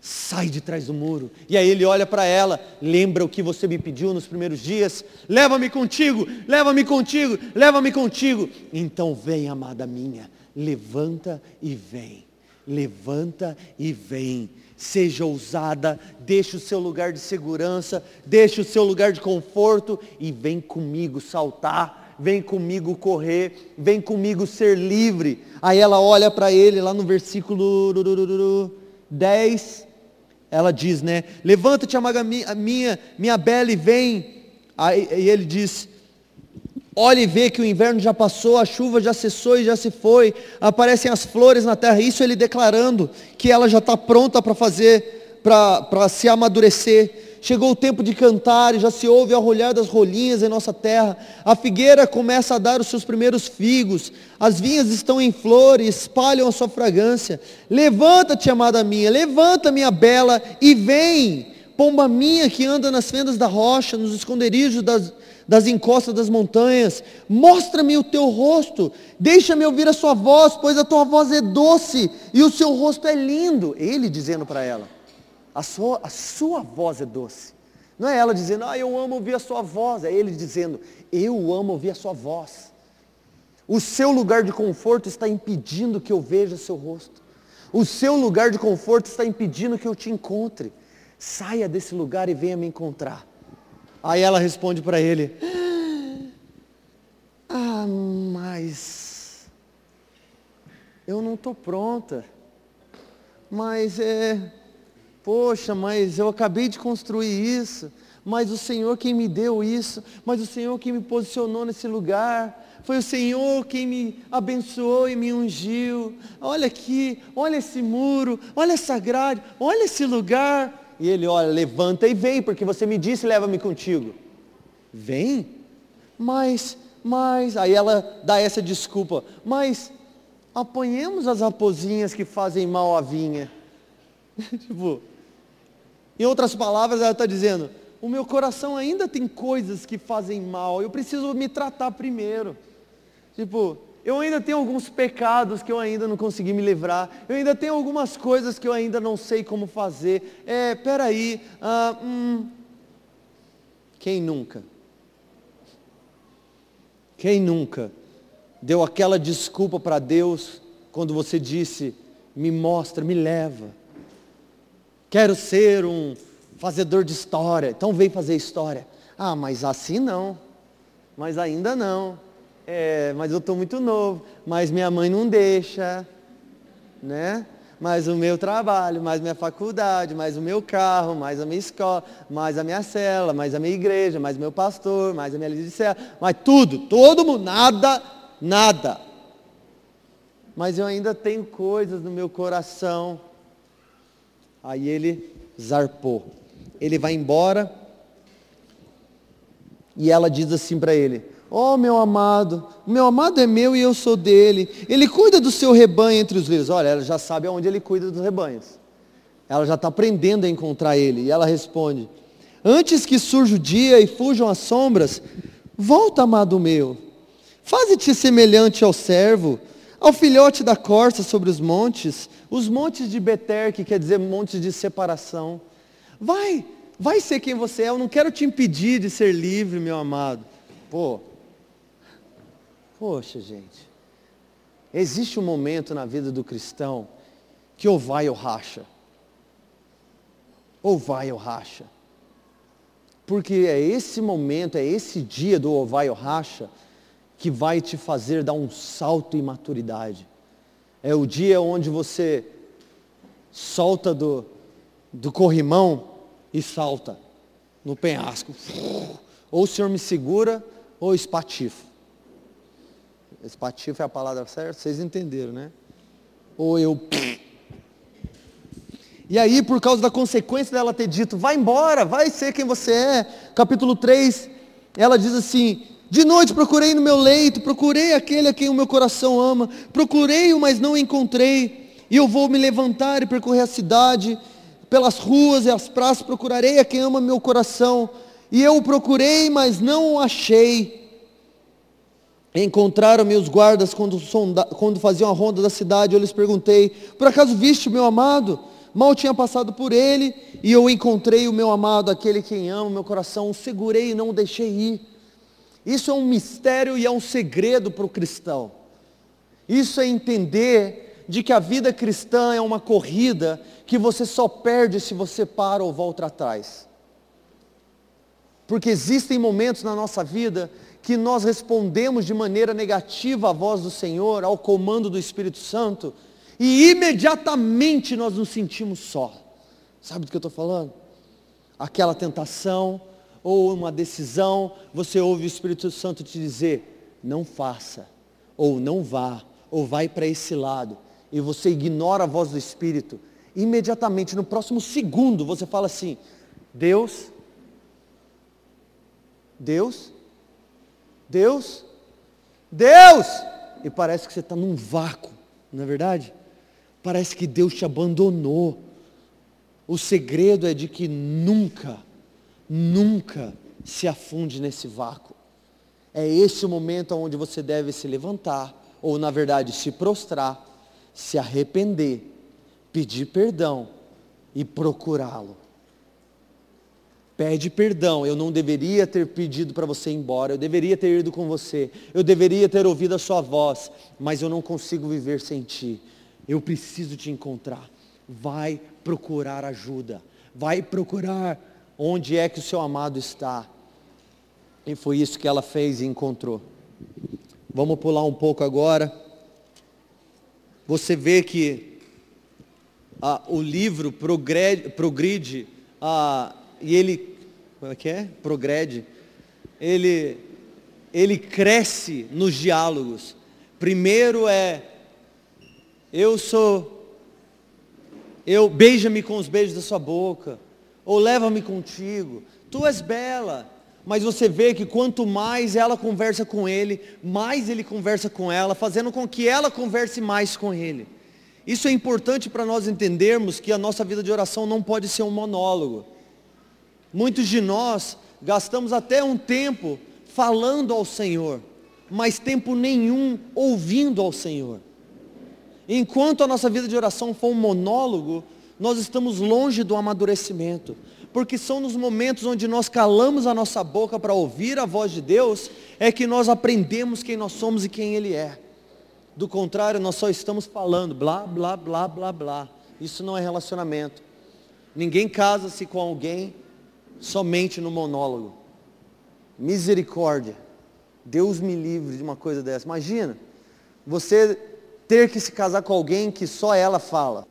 Speaker 2: Sai de trás do muro. E aí ele olha para ela, lembra o que você me pediu nos primeiros dias? Leva-me contigo, leva-me contigo, leva-me contigo. Então vem, amada minha, levanta e vem levanta e vem. Seja ousada, deixe o seu lugar de segurança, deixe o seu lugar de conforto e vem comigo saltar, vem comigo correr, vem comigo ser livre. Aí ela olha para ele lá no versículo 10, ela diz, né? Levanta-te, amaga minha, minha bela e vem. Aí e ele diz, Olhe e vê que o inverno já passou, a chuva já cessou e já se foi, aparecem as flores na terra, isso ele declarando que ela já está pronta para fazer, para se amadurecer. Chegou o tempo de cantar e já se ouve ao rolhar das rolinhas em nossa terra. A figueira começa a dar os seus primeiros figos, as vinhas estão em flor e espalham a sua fragrância. Levanta-te, amada minha, levanta, minha bela, e vem, pomba minha que anda nas fendas da rocha, nos esconderijos das das encostas das montanhas. Mostra-me o teu rosto, deixa-me ouvir a sua voz, pois a tua voz é doce e o seu rosto é lindo. Ele dizendo para ela, a sua, a sua voz é doce. Não é ela dizendo, ah, eu amo ouvir a sua voz. É ele dizendo, eu amo ouvir a sua voz. O seu lugar de conforto está impedindo que eu veja seu rosto. O seu lugar de conforto está impedindo que eu te encontre. Saia desse lugar e venha me encontrar. Aí ela responde para ele: Ah, mas eu não estou pronta. Mas é, poxa, mas eu acabei de construir isso. Mas o Senhor quem me deu isso. Mas o Senhor quem me posicionou nesse lugar. Foi o Senhor quem me abençoou e me ungiu. Olha aqui, olha esse muro, olha essa grade, olha esse lugar. E ele, olha, levanta e vem, porque você me disse, leva-me contigo. Vem, mas, mas, aí ela dá essa desculpa, mas apanhemos as raposinhas que fazem mal à vinha. tipo, em outras palavras, ela está dizendo, o meu coração ainda tem coisas que fazem mal, eu preciso me tratar primeiro. Tipo, eu ainda tenho alguns pecados que eu ainda não consegui me livrar. Eu ainda tenho algumas coisas que eu ainda não sei como fazer. É, peraí. Ah, hum. Quem nunca? Quem nunca deu aquela desculpa para Deus quando você disse, me mostra, me leva. Quero ser um fazedor de história, então vem fazer história. Ah, mas assim não. Mas ainda não é, mas eu estou muito novo, mas minha mãe não deixa, né? Mais o meu trabalho, mais minha faculdade, mais o meu carro, mais a minha escola, mais a minha cela, mais a minha igreja, mais o meu pastor, mais a minha líder de cela, mais tudo, todo mundo, nada, nada. Mas eu ainda tenho coisas no meu coração. Aí ele zarpou. Ele vai embora e ela diz assim para ele: Oh, meu amado, meu amado é meu e eu sou dele. Ele cuida do seu rebanho entre os lírios. Olha, ela já sabe aonde ele cuida dos rebanhos. Ela já está aprendendo a encontrar ele. E ela responde: Antes que surja o dia e fujam as sombras, volta, amado meu. Faze-te semelhante ao servo, ao filhote da corça sobre os montes, os montes de Beter, que quer dizer montes de separação. Vai, vai ser quem você é. Eu não quero te impedir de ser livre, meu amado. Pô, Poxa, gente. Existe um momento na vida do cristão que ou vai ou racha. Ou vai ou racha. Porque é esse momento, é esse dia do ou vai ou racha que vai te fazer dar um salto em maturidade. É o dia onde você solta do, do corrimão e salta no penhasco. Ou o Senhor me segura, ou espatifo. Espatifo é a palavra certa, vocês entenderam, né? Ou eu. E aí, por causa da consequência dela ter dito, vai embora, vai ser quem você é. Capítulo 3, ela diz assim: De noite procurei no meu leito, procurei aquele a quem o meu coração ama, procurei-o, mas não encontrei. E eu vou me levantar e percorrer a cidade, pelas ruas e as praças, procurarei a quem ama meu coração. E eu o procurei, mas não o achei. Encontraram meus guardas quando, sonda, quando faziam a ronda da cidade. Eu lhes perguntei: Por acaso viste o meu amado? Mal tinha passado por ele e eu encontrei o meu amado, aquele quem ama meu coração. O segurei e não o deixei ir. Isso é um mistério e é um segredo para o cristão. Isso é entender de que a vida cristã é uma corrida que você só perde se você para ou volta atrás. Porque existem momentos na nossa vida que nós respondemos de maneira negativa à voz do Senhor, ao comando do Espírito Santo, e imediatamente nós nos sentimos só. Sabe do que eu estou falando? Aquela tentação ou uma decisão, você ouve o Espírito Santo te dizer, não faça, ou não vá, ou vai para esse lado, e você ignora a voz do Espírito, imediatamente, no próximo segundo, você fala assim, Deus, Deus, Deus, Deus! E parece que você está num vácuo, não é verdade? Parece que Deus te abandonou. O segredo é de que nunca, nunca se afunde nesse vácuo. É esse o momento onde você deve se levantar, ou na verdade se prostrar, se arrepender, pedir perdão e procurá-lo. Pede perdão, eu não deveria ter pedido para você ir embora, eu deveria ter ido com você, eu deveria ter ouvido a sua voz, mas eu não consigo viver sem ti. Eu preciso te encontrar. Vai procurar ajuda, vai procurar onde é que o seu amado está. E foi isso que ela fez e encontrou. Vamos pular um pouco agora. Você vê que ah, o livro progrede, progride ah, e ele como é que é? Progrede. Ele, ele cresce nos diálogos. Primeiro é, eu sou, eu beija-me com os beijos da sua boca, ou leva-me contigo. Tu és bela. Mas você vê que quanto mais ela conversa com ele, mais ele conversa com ela, fazendo com que ela converse mais com ele. Isso é importante para nós entendermos que a nossa vida de oração não pode ser um monólogo. Muitos de nós gastamos até um tempo falando ao Senhor, mas tempo nenhum ouvindo ao Senhor. Enquanto a nossa vida de oração for um monólogo, nós estamos longe do amadurecimento, porque são nos momentos onde nós calamos a nossa boca para ouvir a voz de Deus, é que nós aprendemos quem nós somos e quem Ele é. Do contrário, nós só estamos falando blá, blá, blá, blá, blá. Isso não é relacionamento. Ninguém casa-se com alguém somente no monólogo. Misericórdia. Deus me livre de uma coisa dessa. Imagina, você ter que se casar com alguém que só ela fala.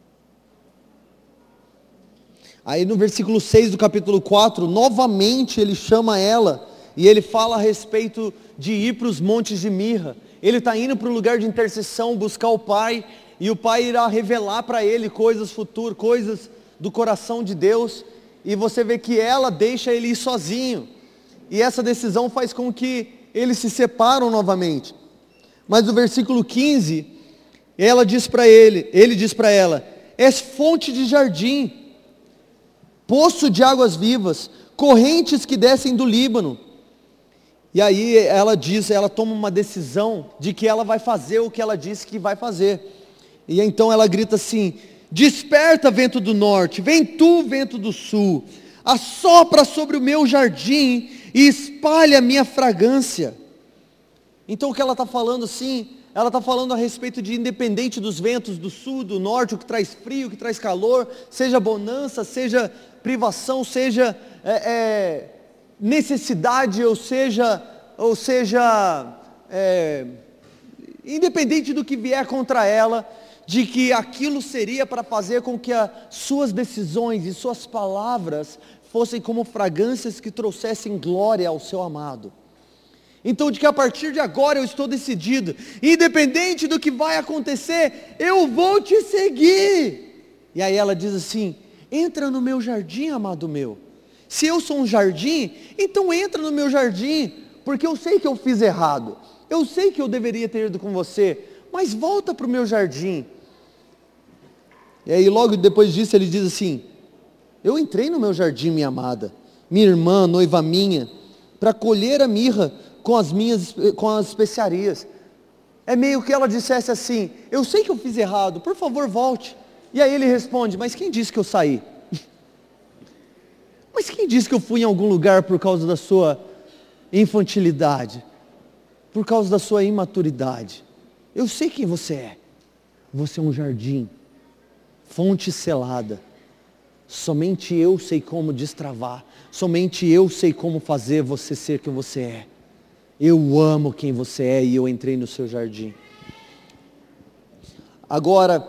Speaker 2: Aí no versículo 6 do capítulo 4, novamente ele chama ela e ele fala a respeito de ir para os montes de mirra. Ele está indo para o lugar de intercessão buscar o Pai e o Pai irá revelar para ele coisas futuras, coisas do coração de Deus e você vê que ela deixa ele ir sozinho. E essa decisão faz com que eles se separam novamente. Mas no versículo 15, ela diz para ele, ele diz para ela: És fonte de jardim, poço de águas vivas, correntes que descem do Líbano. E aí ela diz, ela toma uma decisão de que ela vai fazer o que ela disse que vai fazer. E então ela grita assim: Desperta, vento do norte, vem tu, vento do sul, assopra sobre o meu jardim e espalha a minha fragrância. Então o que ela está falando assim, ela está falando a respeito de independente dos ventos do sul, do norte, o que traz frio, o que traz calor, seja bonança, seja privação, seja é, é, necessidade, ou seja, ou seja, é, independente do que vier contra ela, de que aquilo seria para fazer com que as suas decisões e suas palavras fossem como fragrâncias que trouxessem glória ao seu amado. Então, de que a partir de agora eu estou decidido, independente do que vai acontecer, eu vou te seguir. E aí ela diz assim: entra no meu jardim, amado meu. Se eu sou um jardim, então entra no meu jardim, porque eu sei que eu fiz errado. Eu sei que eu deveria ter ido com você, mas volta para o meu jardim. E aí logo depois disso ele diz assim: Eu entrei no meu jardim, minha amada, minha irmã, noiva minha, para colher a mirra com as minhas com as especiarias. É meio que ela dissesse assim: Eu sei que eu fiz errado, por favor, volte. E aí ele responde: Mas quem disse que eu saí? Mas quem disse que eu fui em algum lugar por causa da sua infantilidade? Por causa da sua imaturidade? Eu sei quem você é. Você é um jardim fonte selada. Somente eu sei como destravar. Somente eu sei como fazer você ser quem você é. Eu amo quem você é e eu entrei no seu jardim. Agora,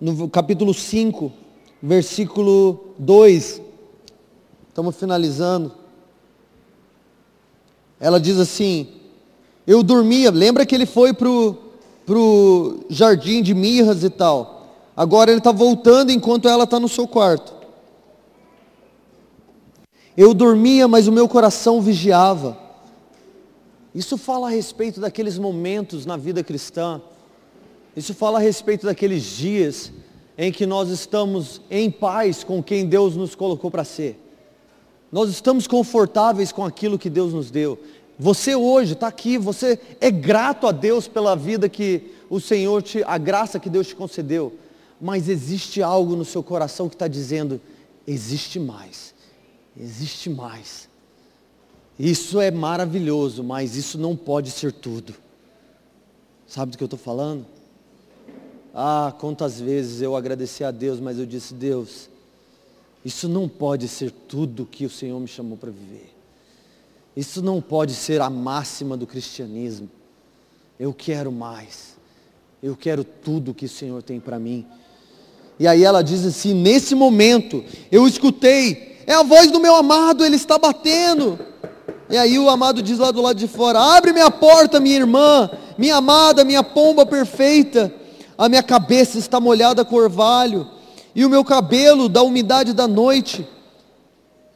Speaker 2: no capítulo 5, versículo 2, estamos finalizando. Ela diz assim: Eu dormia, lembra que ele foi para o jardim de mirras e tal. Agora ele está voltando enquanto ela está no seu quarto. Eu dormia, mas o meu coração vigiava. Isso fala a respeito daqueles momentos na vida cristã. Isso fala a respeito daqueles dias em que nós estamos em paz com quem Deus nos colocou para ser. Nós estamos confortáveis com aquilo que Deus nos deu. Você hoje está aqui, você é grato a Deus pela vida que o Senhor te, a graça que Deus te concedeu. Mas existe algo no seu coração que está dizendo, existe mais, existe mais. Isso é maravilhoso, mas isso não pode ser tudo. Sabe do que eu estou falando? Ah, quantas vezes eu agradeci a Deus, mas eu disse, Deus, isso não pode ser tudo que o Senhor me chamou para viver. Isso não pode ser a máxima do cristianismo. Eu quero mais. Eu quero tudo que o Senhor tem para mim. E aí ela diz assim: nesse momento eu escutei, é a voz do meu amado, ele está batendo. E aí o amado diz lá do lado de fora: abre minha porta, minha irmã, minha amada, minha pomba perfeita. A minha cabeça está molhada com orvalho, e o meu cabelo da umidade da noite.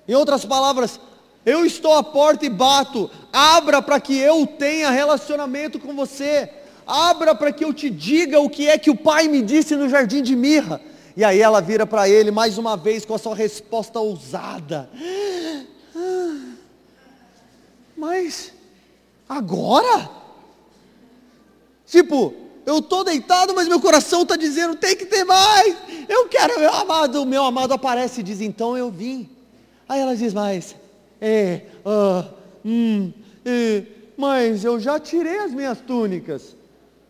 Speaker 2: Em outras palavras, eu estou à porta e bato. Abra para que eu tenha relacionamento com você. Abra para que eu te diga o que é que o pai me disse no jardim de mirra. E aí ela vira para ele mais uma vez com a sua resposta ousada. Mas agora? Tipo, eu estou deitado, mas meu coração está dizendo, tem que ter mais. Eu quero meu amado. O meu amado aparece e diz, então eu vim. Aí ela diz, mas é, ah, hum, é, mas eu já tirei as minhas túnicas.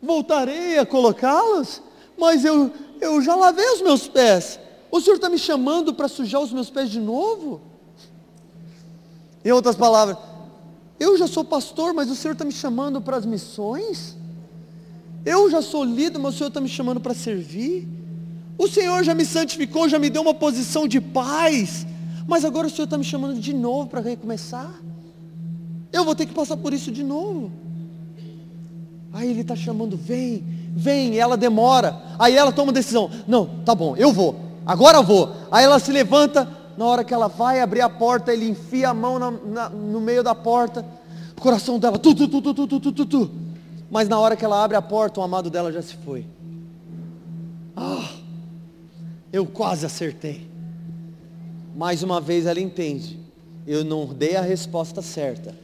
Speaker 2: Voltarei a colocá-las, mas eu, eu já lavei os meus pés. O Senhor está me chamando para sujar os meus pés de novo? Em outras palavras, eu já sou pastor, mas o Senhor está me chamando para as missões? Eu já sou líder, mas o Senhor está me chamando para servir? O Senhor já me santificou, já me deu uma posição de paz mas agora o Senhor está me chamando de novo para recomeçar. Eu vou ter que passar por isso de novo. Aí ele está chamando, vem, vem, e ela demora. Aí ela toma decisão, não, tá bom, eu vou, agora eu vou. Aí ela se levanta, na hora que ela vai abrir a porta, ele enfia a mão na, na, no meio da porta, o coração dela, tu, tu, tu, tu, tu, tu, tu, tu. Mas na hora que ela abre a porta, o amado dela já se foi. Ah, eu quase acertei. Mais uma vez ela entende. Eu não dei a resposta certa,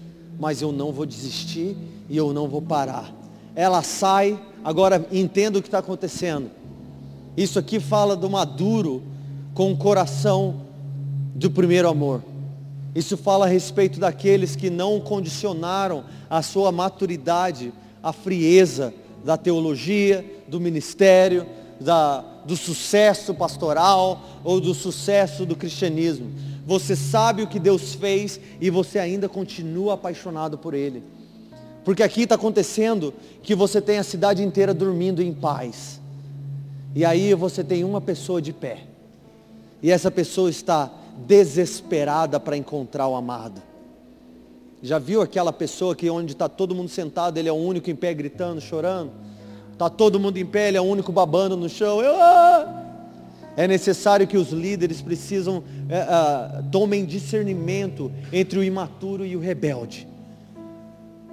Speaker 2: mas eu não vou desistir e eu não vou parar. Ela sai, agora entenda o que está acontecendo. Isso aqui fala do maduro com o coração do primeiro amor. Isso fala a respeito daqueles que não condicionaram a sua maturidade à frieza da teologia, do ministério, da, do sucesso pastoral ou do sucesso do cristianismo. Você sabe o que Deus fez e você ainda continua apaixonado por Ele. Porque aqui está acontecendo que você tem a cidade inteira dormindo em paz. E aí você tem uma pessoa de pé. E essa pessoa está desesperada para encontrar o amado. Já viu aquela pessoa que onde está todo mundo sentado, ele é o único em pé gritando, chorando? Está todo mundo em pé, ele é o único babando no chão. Eu, ah! É necessário que os líderes precisam é, é, tomem discernimento entre o imaturo e o rebelde.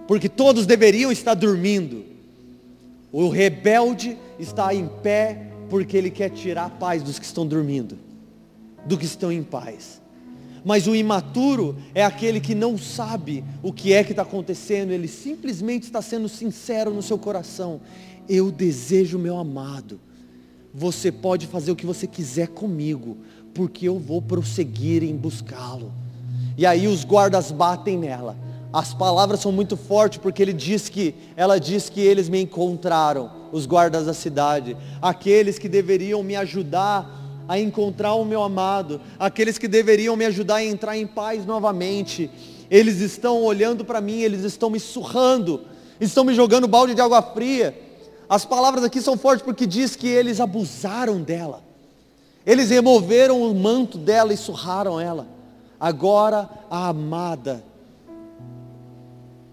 Speaker 2: Porque todos deveriam estar dormindo. O rebelde está em pé porque ele quer tirar a paz dos que estão dormindo do que estão em paz. Mas o imaturo é aquele que não sabe o que é que está acontecendo, ele simplesmente está sendo sincero no seu coração. Eu desejo meu amado. Você pode fazer o que você quiser comigo, porque eu vou prosseguir em buscá-lo. E aí os guardas batem nela. As palavras são muito fortes porque ele diz que ela diz que eles me encontraram, os guardas da cidade, aqueles que deveriam me ajudar a encontrar o meu amado, aqueles que deveriam me ajudar a entrar em paz novamente. Eles estão olhando para mim, eles estão me surrando, estão me jogando balde de água fria. As palavras aqui são fortes porque diz que eles abusaram dela. Eles removeram o manto dela e surraram ela. Agora a amada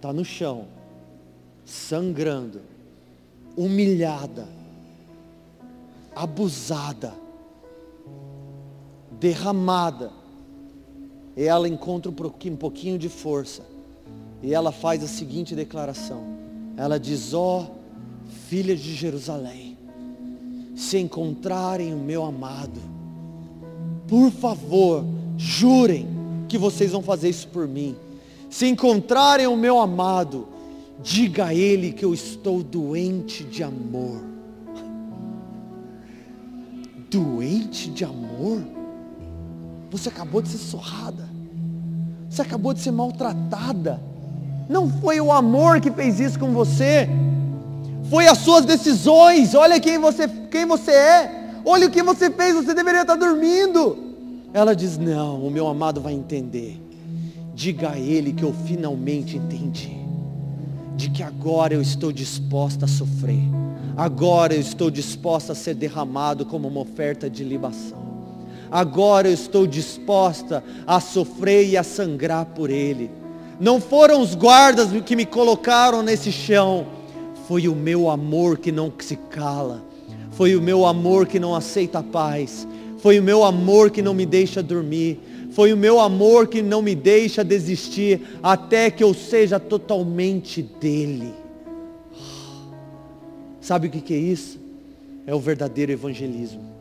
Speaker 2: está no chão, sangrando, humilhada, abusada derramada. E ela encontra um pouquinho, de força. E ela faz a seguinte declaração. Ela diz, ó oh, filha de Jerusalém, se encontrarem o meu amado, por favor, jurem que vocês vão fazer isso por mim. Se encontrarem o meu amado, diga a ele que eu estou doente de amor. Doente de amor? Você acabou de ser sorrada. Você acabou de ser maltratada. Não foi o amor que fez isso com você. Foi as suas decisões. Olha quem você, quem você é. Olha o que você fez. Você deveria estar dormindo. Ela diz: Não, o meu amado vai entender. Diga a ele que eu finalmente entendi. De que agora eu estou disposta a sofrer. Agora eu estou disposta a ser derramado como uma oferta de libação agora eu estou disposta a sofrer e a sangrar por ele. Não foram os guardas que me colocaram nesse chão, foi o meu amor que não se cala, foi o meu amor que não aceita a paz, foi o meu amor que não me deixa dormir, foi o meu amor que não me deixa desistir até que eu seja totalmente dele. Sabe o que é isso? É o verdadeiro evangelismo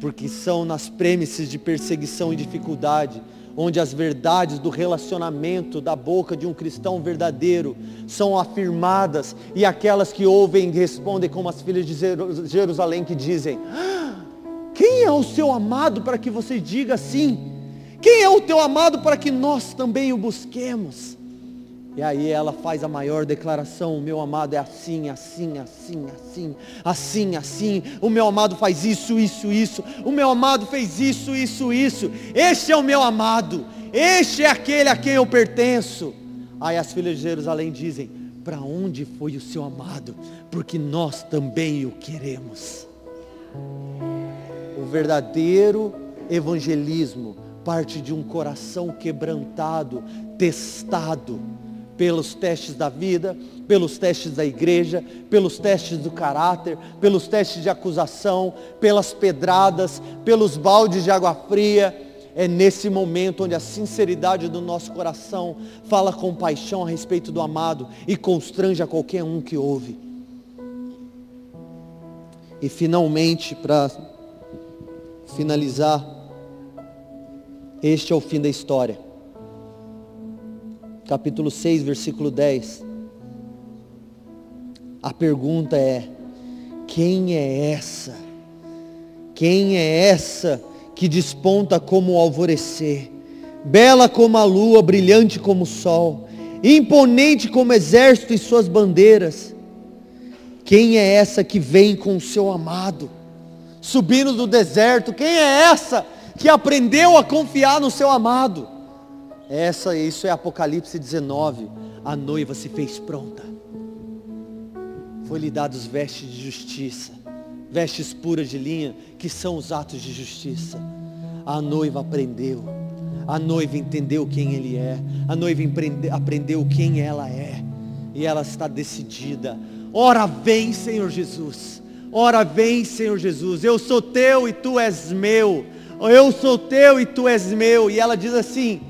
Speaker 2: porque são nas premissas de perseguição e dificuldade, onde as verdades do relacionamento da boca de um cristão verdadeiro são afirmadas e aquelas que ouvem respondem como as filhas de Jerusalém que dizem: ah, Quem é o seu amado para que você diga assim? Quem é o teu amado para que nós também o busquemos? E aí ela faz a maior declaração, o meu amado é assim, assim, assim, assim, assim, assim, o meu amado faz isso, isso, isso, o meu amado fez isso, isso, isso, este é o meu amado, este é aquele a quem eu pertenço. Aí as filhas de Jerusalém dizem, para onde foi o seu amado? Porque nós também o queremos. O verdadeiro evangelismo parte de um coração quebrantado, testado, pelos testes da vida, pelos testes da igreja, pelos testes do caráter, pelos testes de acusação, pelas pedradas, pelos baldes de água fria. É nesse momento onde a sinceridade do nosso coração fala com paixão a respeito do amado e constrange a qualquer um que ouve. E finalmente, para finalizar, este é o fim da história capítulo 6, versículo 10. A pergunta é: quem é essa? Quem é essa que desponta como o alvorecer, bela como a lua, brilhante como o sol, imponente como exército e suas bandeiras. Quem é essa que vem com o seu amado, subindo do deserto? Quem é essa que aprendeu a confiar no seu amado? Essa, isso é Apocalipse 19. A noiva se fez pronta. Foi-lhe dados vestes de justiça, vestes puras de linha, que são os atos de justiça. A noiva aprendeu. A noiva entendeu quem ele é. A noiva aprendeu quem ela é. E ela está decidida Ora vem, Senhor Jesus. Ora vem, Senhor Jesus. Eu sou teu e tu és meu. Eu sou teu e tu és meu. E ela diz assim: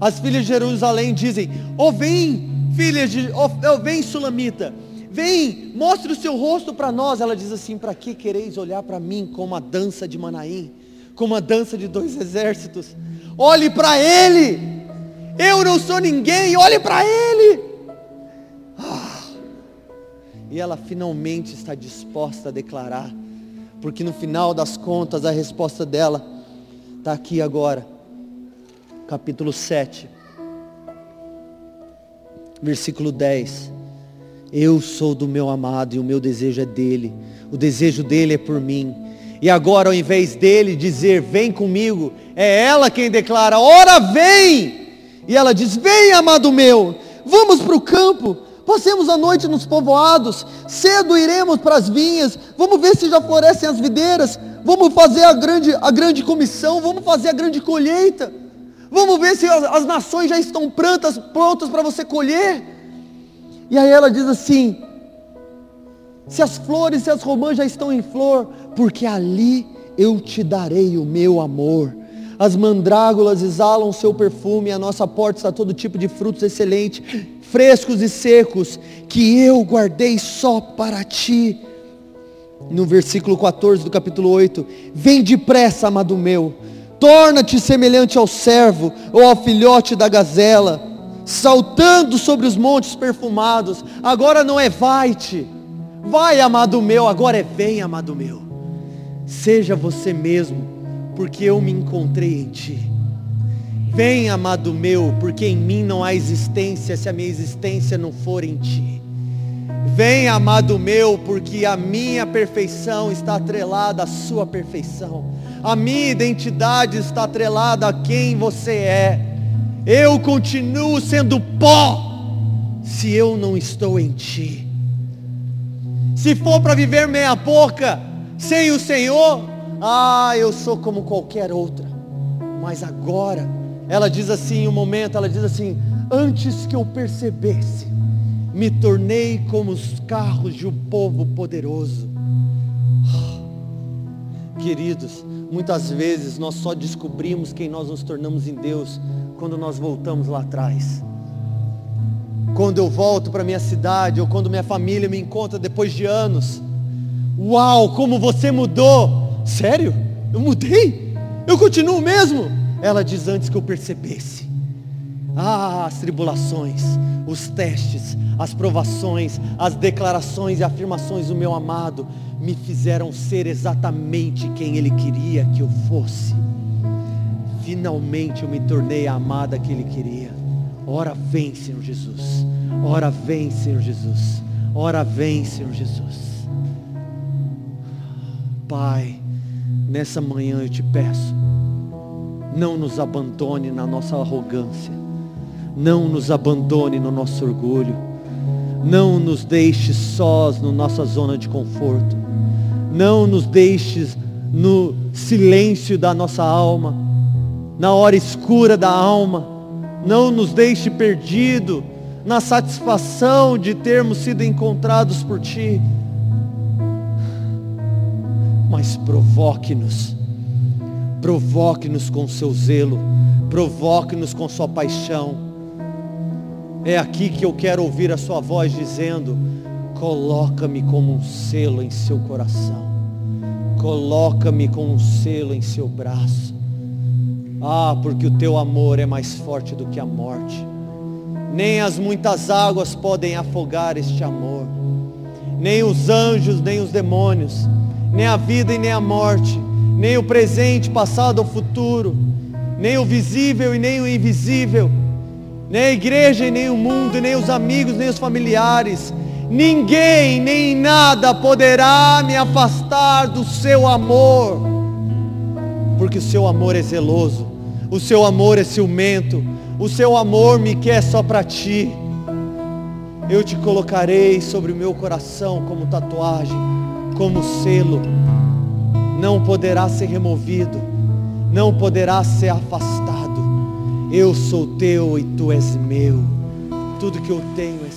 Speaker 2: as filhas de Jerusalém dizem: Oh, vem, filhas de. Oh, oh vem, Sulamita. Vem, mostre o seu rosto para nós. Ela diz assim: Para que quereis olhar para mim como a dança de Manaim? Como a dança de dois exércitos? Olhe para ele. Eu não sou ninguém. Olhe para ele. Ah. E ela finalmente está disposta a declarar, porque no final das contas a resposta dela está aqui agora, capítulo 7, versículo 10. Eu sou do meu amado e o meu desejo é dele, o desejo dele é por mim. E agora, ao invés dele dizer, vem comigo, é ela quem declara, ora vem! E ela diz, vem amado meu, vamos para o campo, Passemos a noite nos povoados, cedo iremos para as vinhas, vamos ver se já florescem as videiras, vamos fazer a grande, a grande comissão, vamos fazer a grande colheita, vamos ver se as, as nações já estão prontas, prontas para você colher. E aí ela diz assim: se as flores, se as romãs já estão em flor, porque ali eu te darei o meu amor. As mandrágoras exalam seu perfume, a nossa porta está todo tipo de frutos excelentes frescos e secos, que eu guardei só para ti. No versículo 14 do capítulo 8: Vem depressa, amado meu, torna-te semelhante ao servo ou ao filhote da gazela, saltando sobre os montes perfumados. Agora não é vai-te, vai, amado meu, agora é vem, amado meu. Seja você mesmo, porque eu me encontrei em ti. Vem, amado meu, porque em mim não há existência se a minha existência não for em ti. Vem, amado meu, porque a minha perfeição está atrelada à sua perfeição. A minha identidade está atrelada a quem você é. Eu continuo sendo pó se eu não estou em ti. Se for para viver meia boca sem o Senhor, ah, eu sou como qualquer outra. Mas agora ela diz assim, em um momento, ela diz assim: Antes que eu percebesse, me tornei como os carros de um povo poderoso. Queridos, muitas vezes nós só descobrimos quem nós nos tornamos em Deus quando nós voltamos lá atrás. Quando eu volto para minha cidade ou quando minha família me encontra depois de anos. Uau, como você mudou! Sério? Eu mudei? Eu continuo mesmo? Ela diz antes que eu percebesse. Ah, as tribulações, os testes, as provações, as declarações e afirmações do meu amado me fizeram ser exatamente quem ele queria que eu fosse. Finalmente eu me tornei a amada que ele queria. Ora vem, Senhor Jesus. Ora vem, Senhor Jesus. Ora vem, Senhor Jesus. Pai, nessa manhã eu te peço não nos abandone na nossa arrogância. Não nos abandone no nosso orgulho. Não nos deixe sós na nossa zona de conforto. Não nos deixes no silêncio da nossa alma, na hora escura da alma. Não nos deixe perdido na satisfação de termos sido encontrados por Ti. Mas provoque-nos Provoque-nos com seu zelo, provoque-nos com sua paixão. É aqui que eu quero ouvir a sua voz dizendo: Coloca-me como um selo em seu coração, coloca-me como um selo em seu braço. Ah, porque o teu amor é mais forte do que a morte. Nem as muitas águas podem afogar este amor. Nem os anjos, nem os demônios, nem a vida e nem a morte nem o presente, passado ou futuro, nem o visível e nem o invisível, nem a igreja e nem o mundo, nem os amigos, nem os familiares, ninguém nem nada poderá me afastar do seu amor, porque o seu amor é zeloso, o seu amor é ciumento, o seu amor me quer só para ti. Eu te colocarei sobre o meu coração como tatuagem, como selo. Não poderá ser removido, não poderá ser afastado. Eu sou teu e tu és meu. Tudo que eu tenho é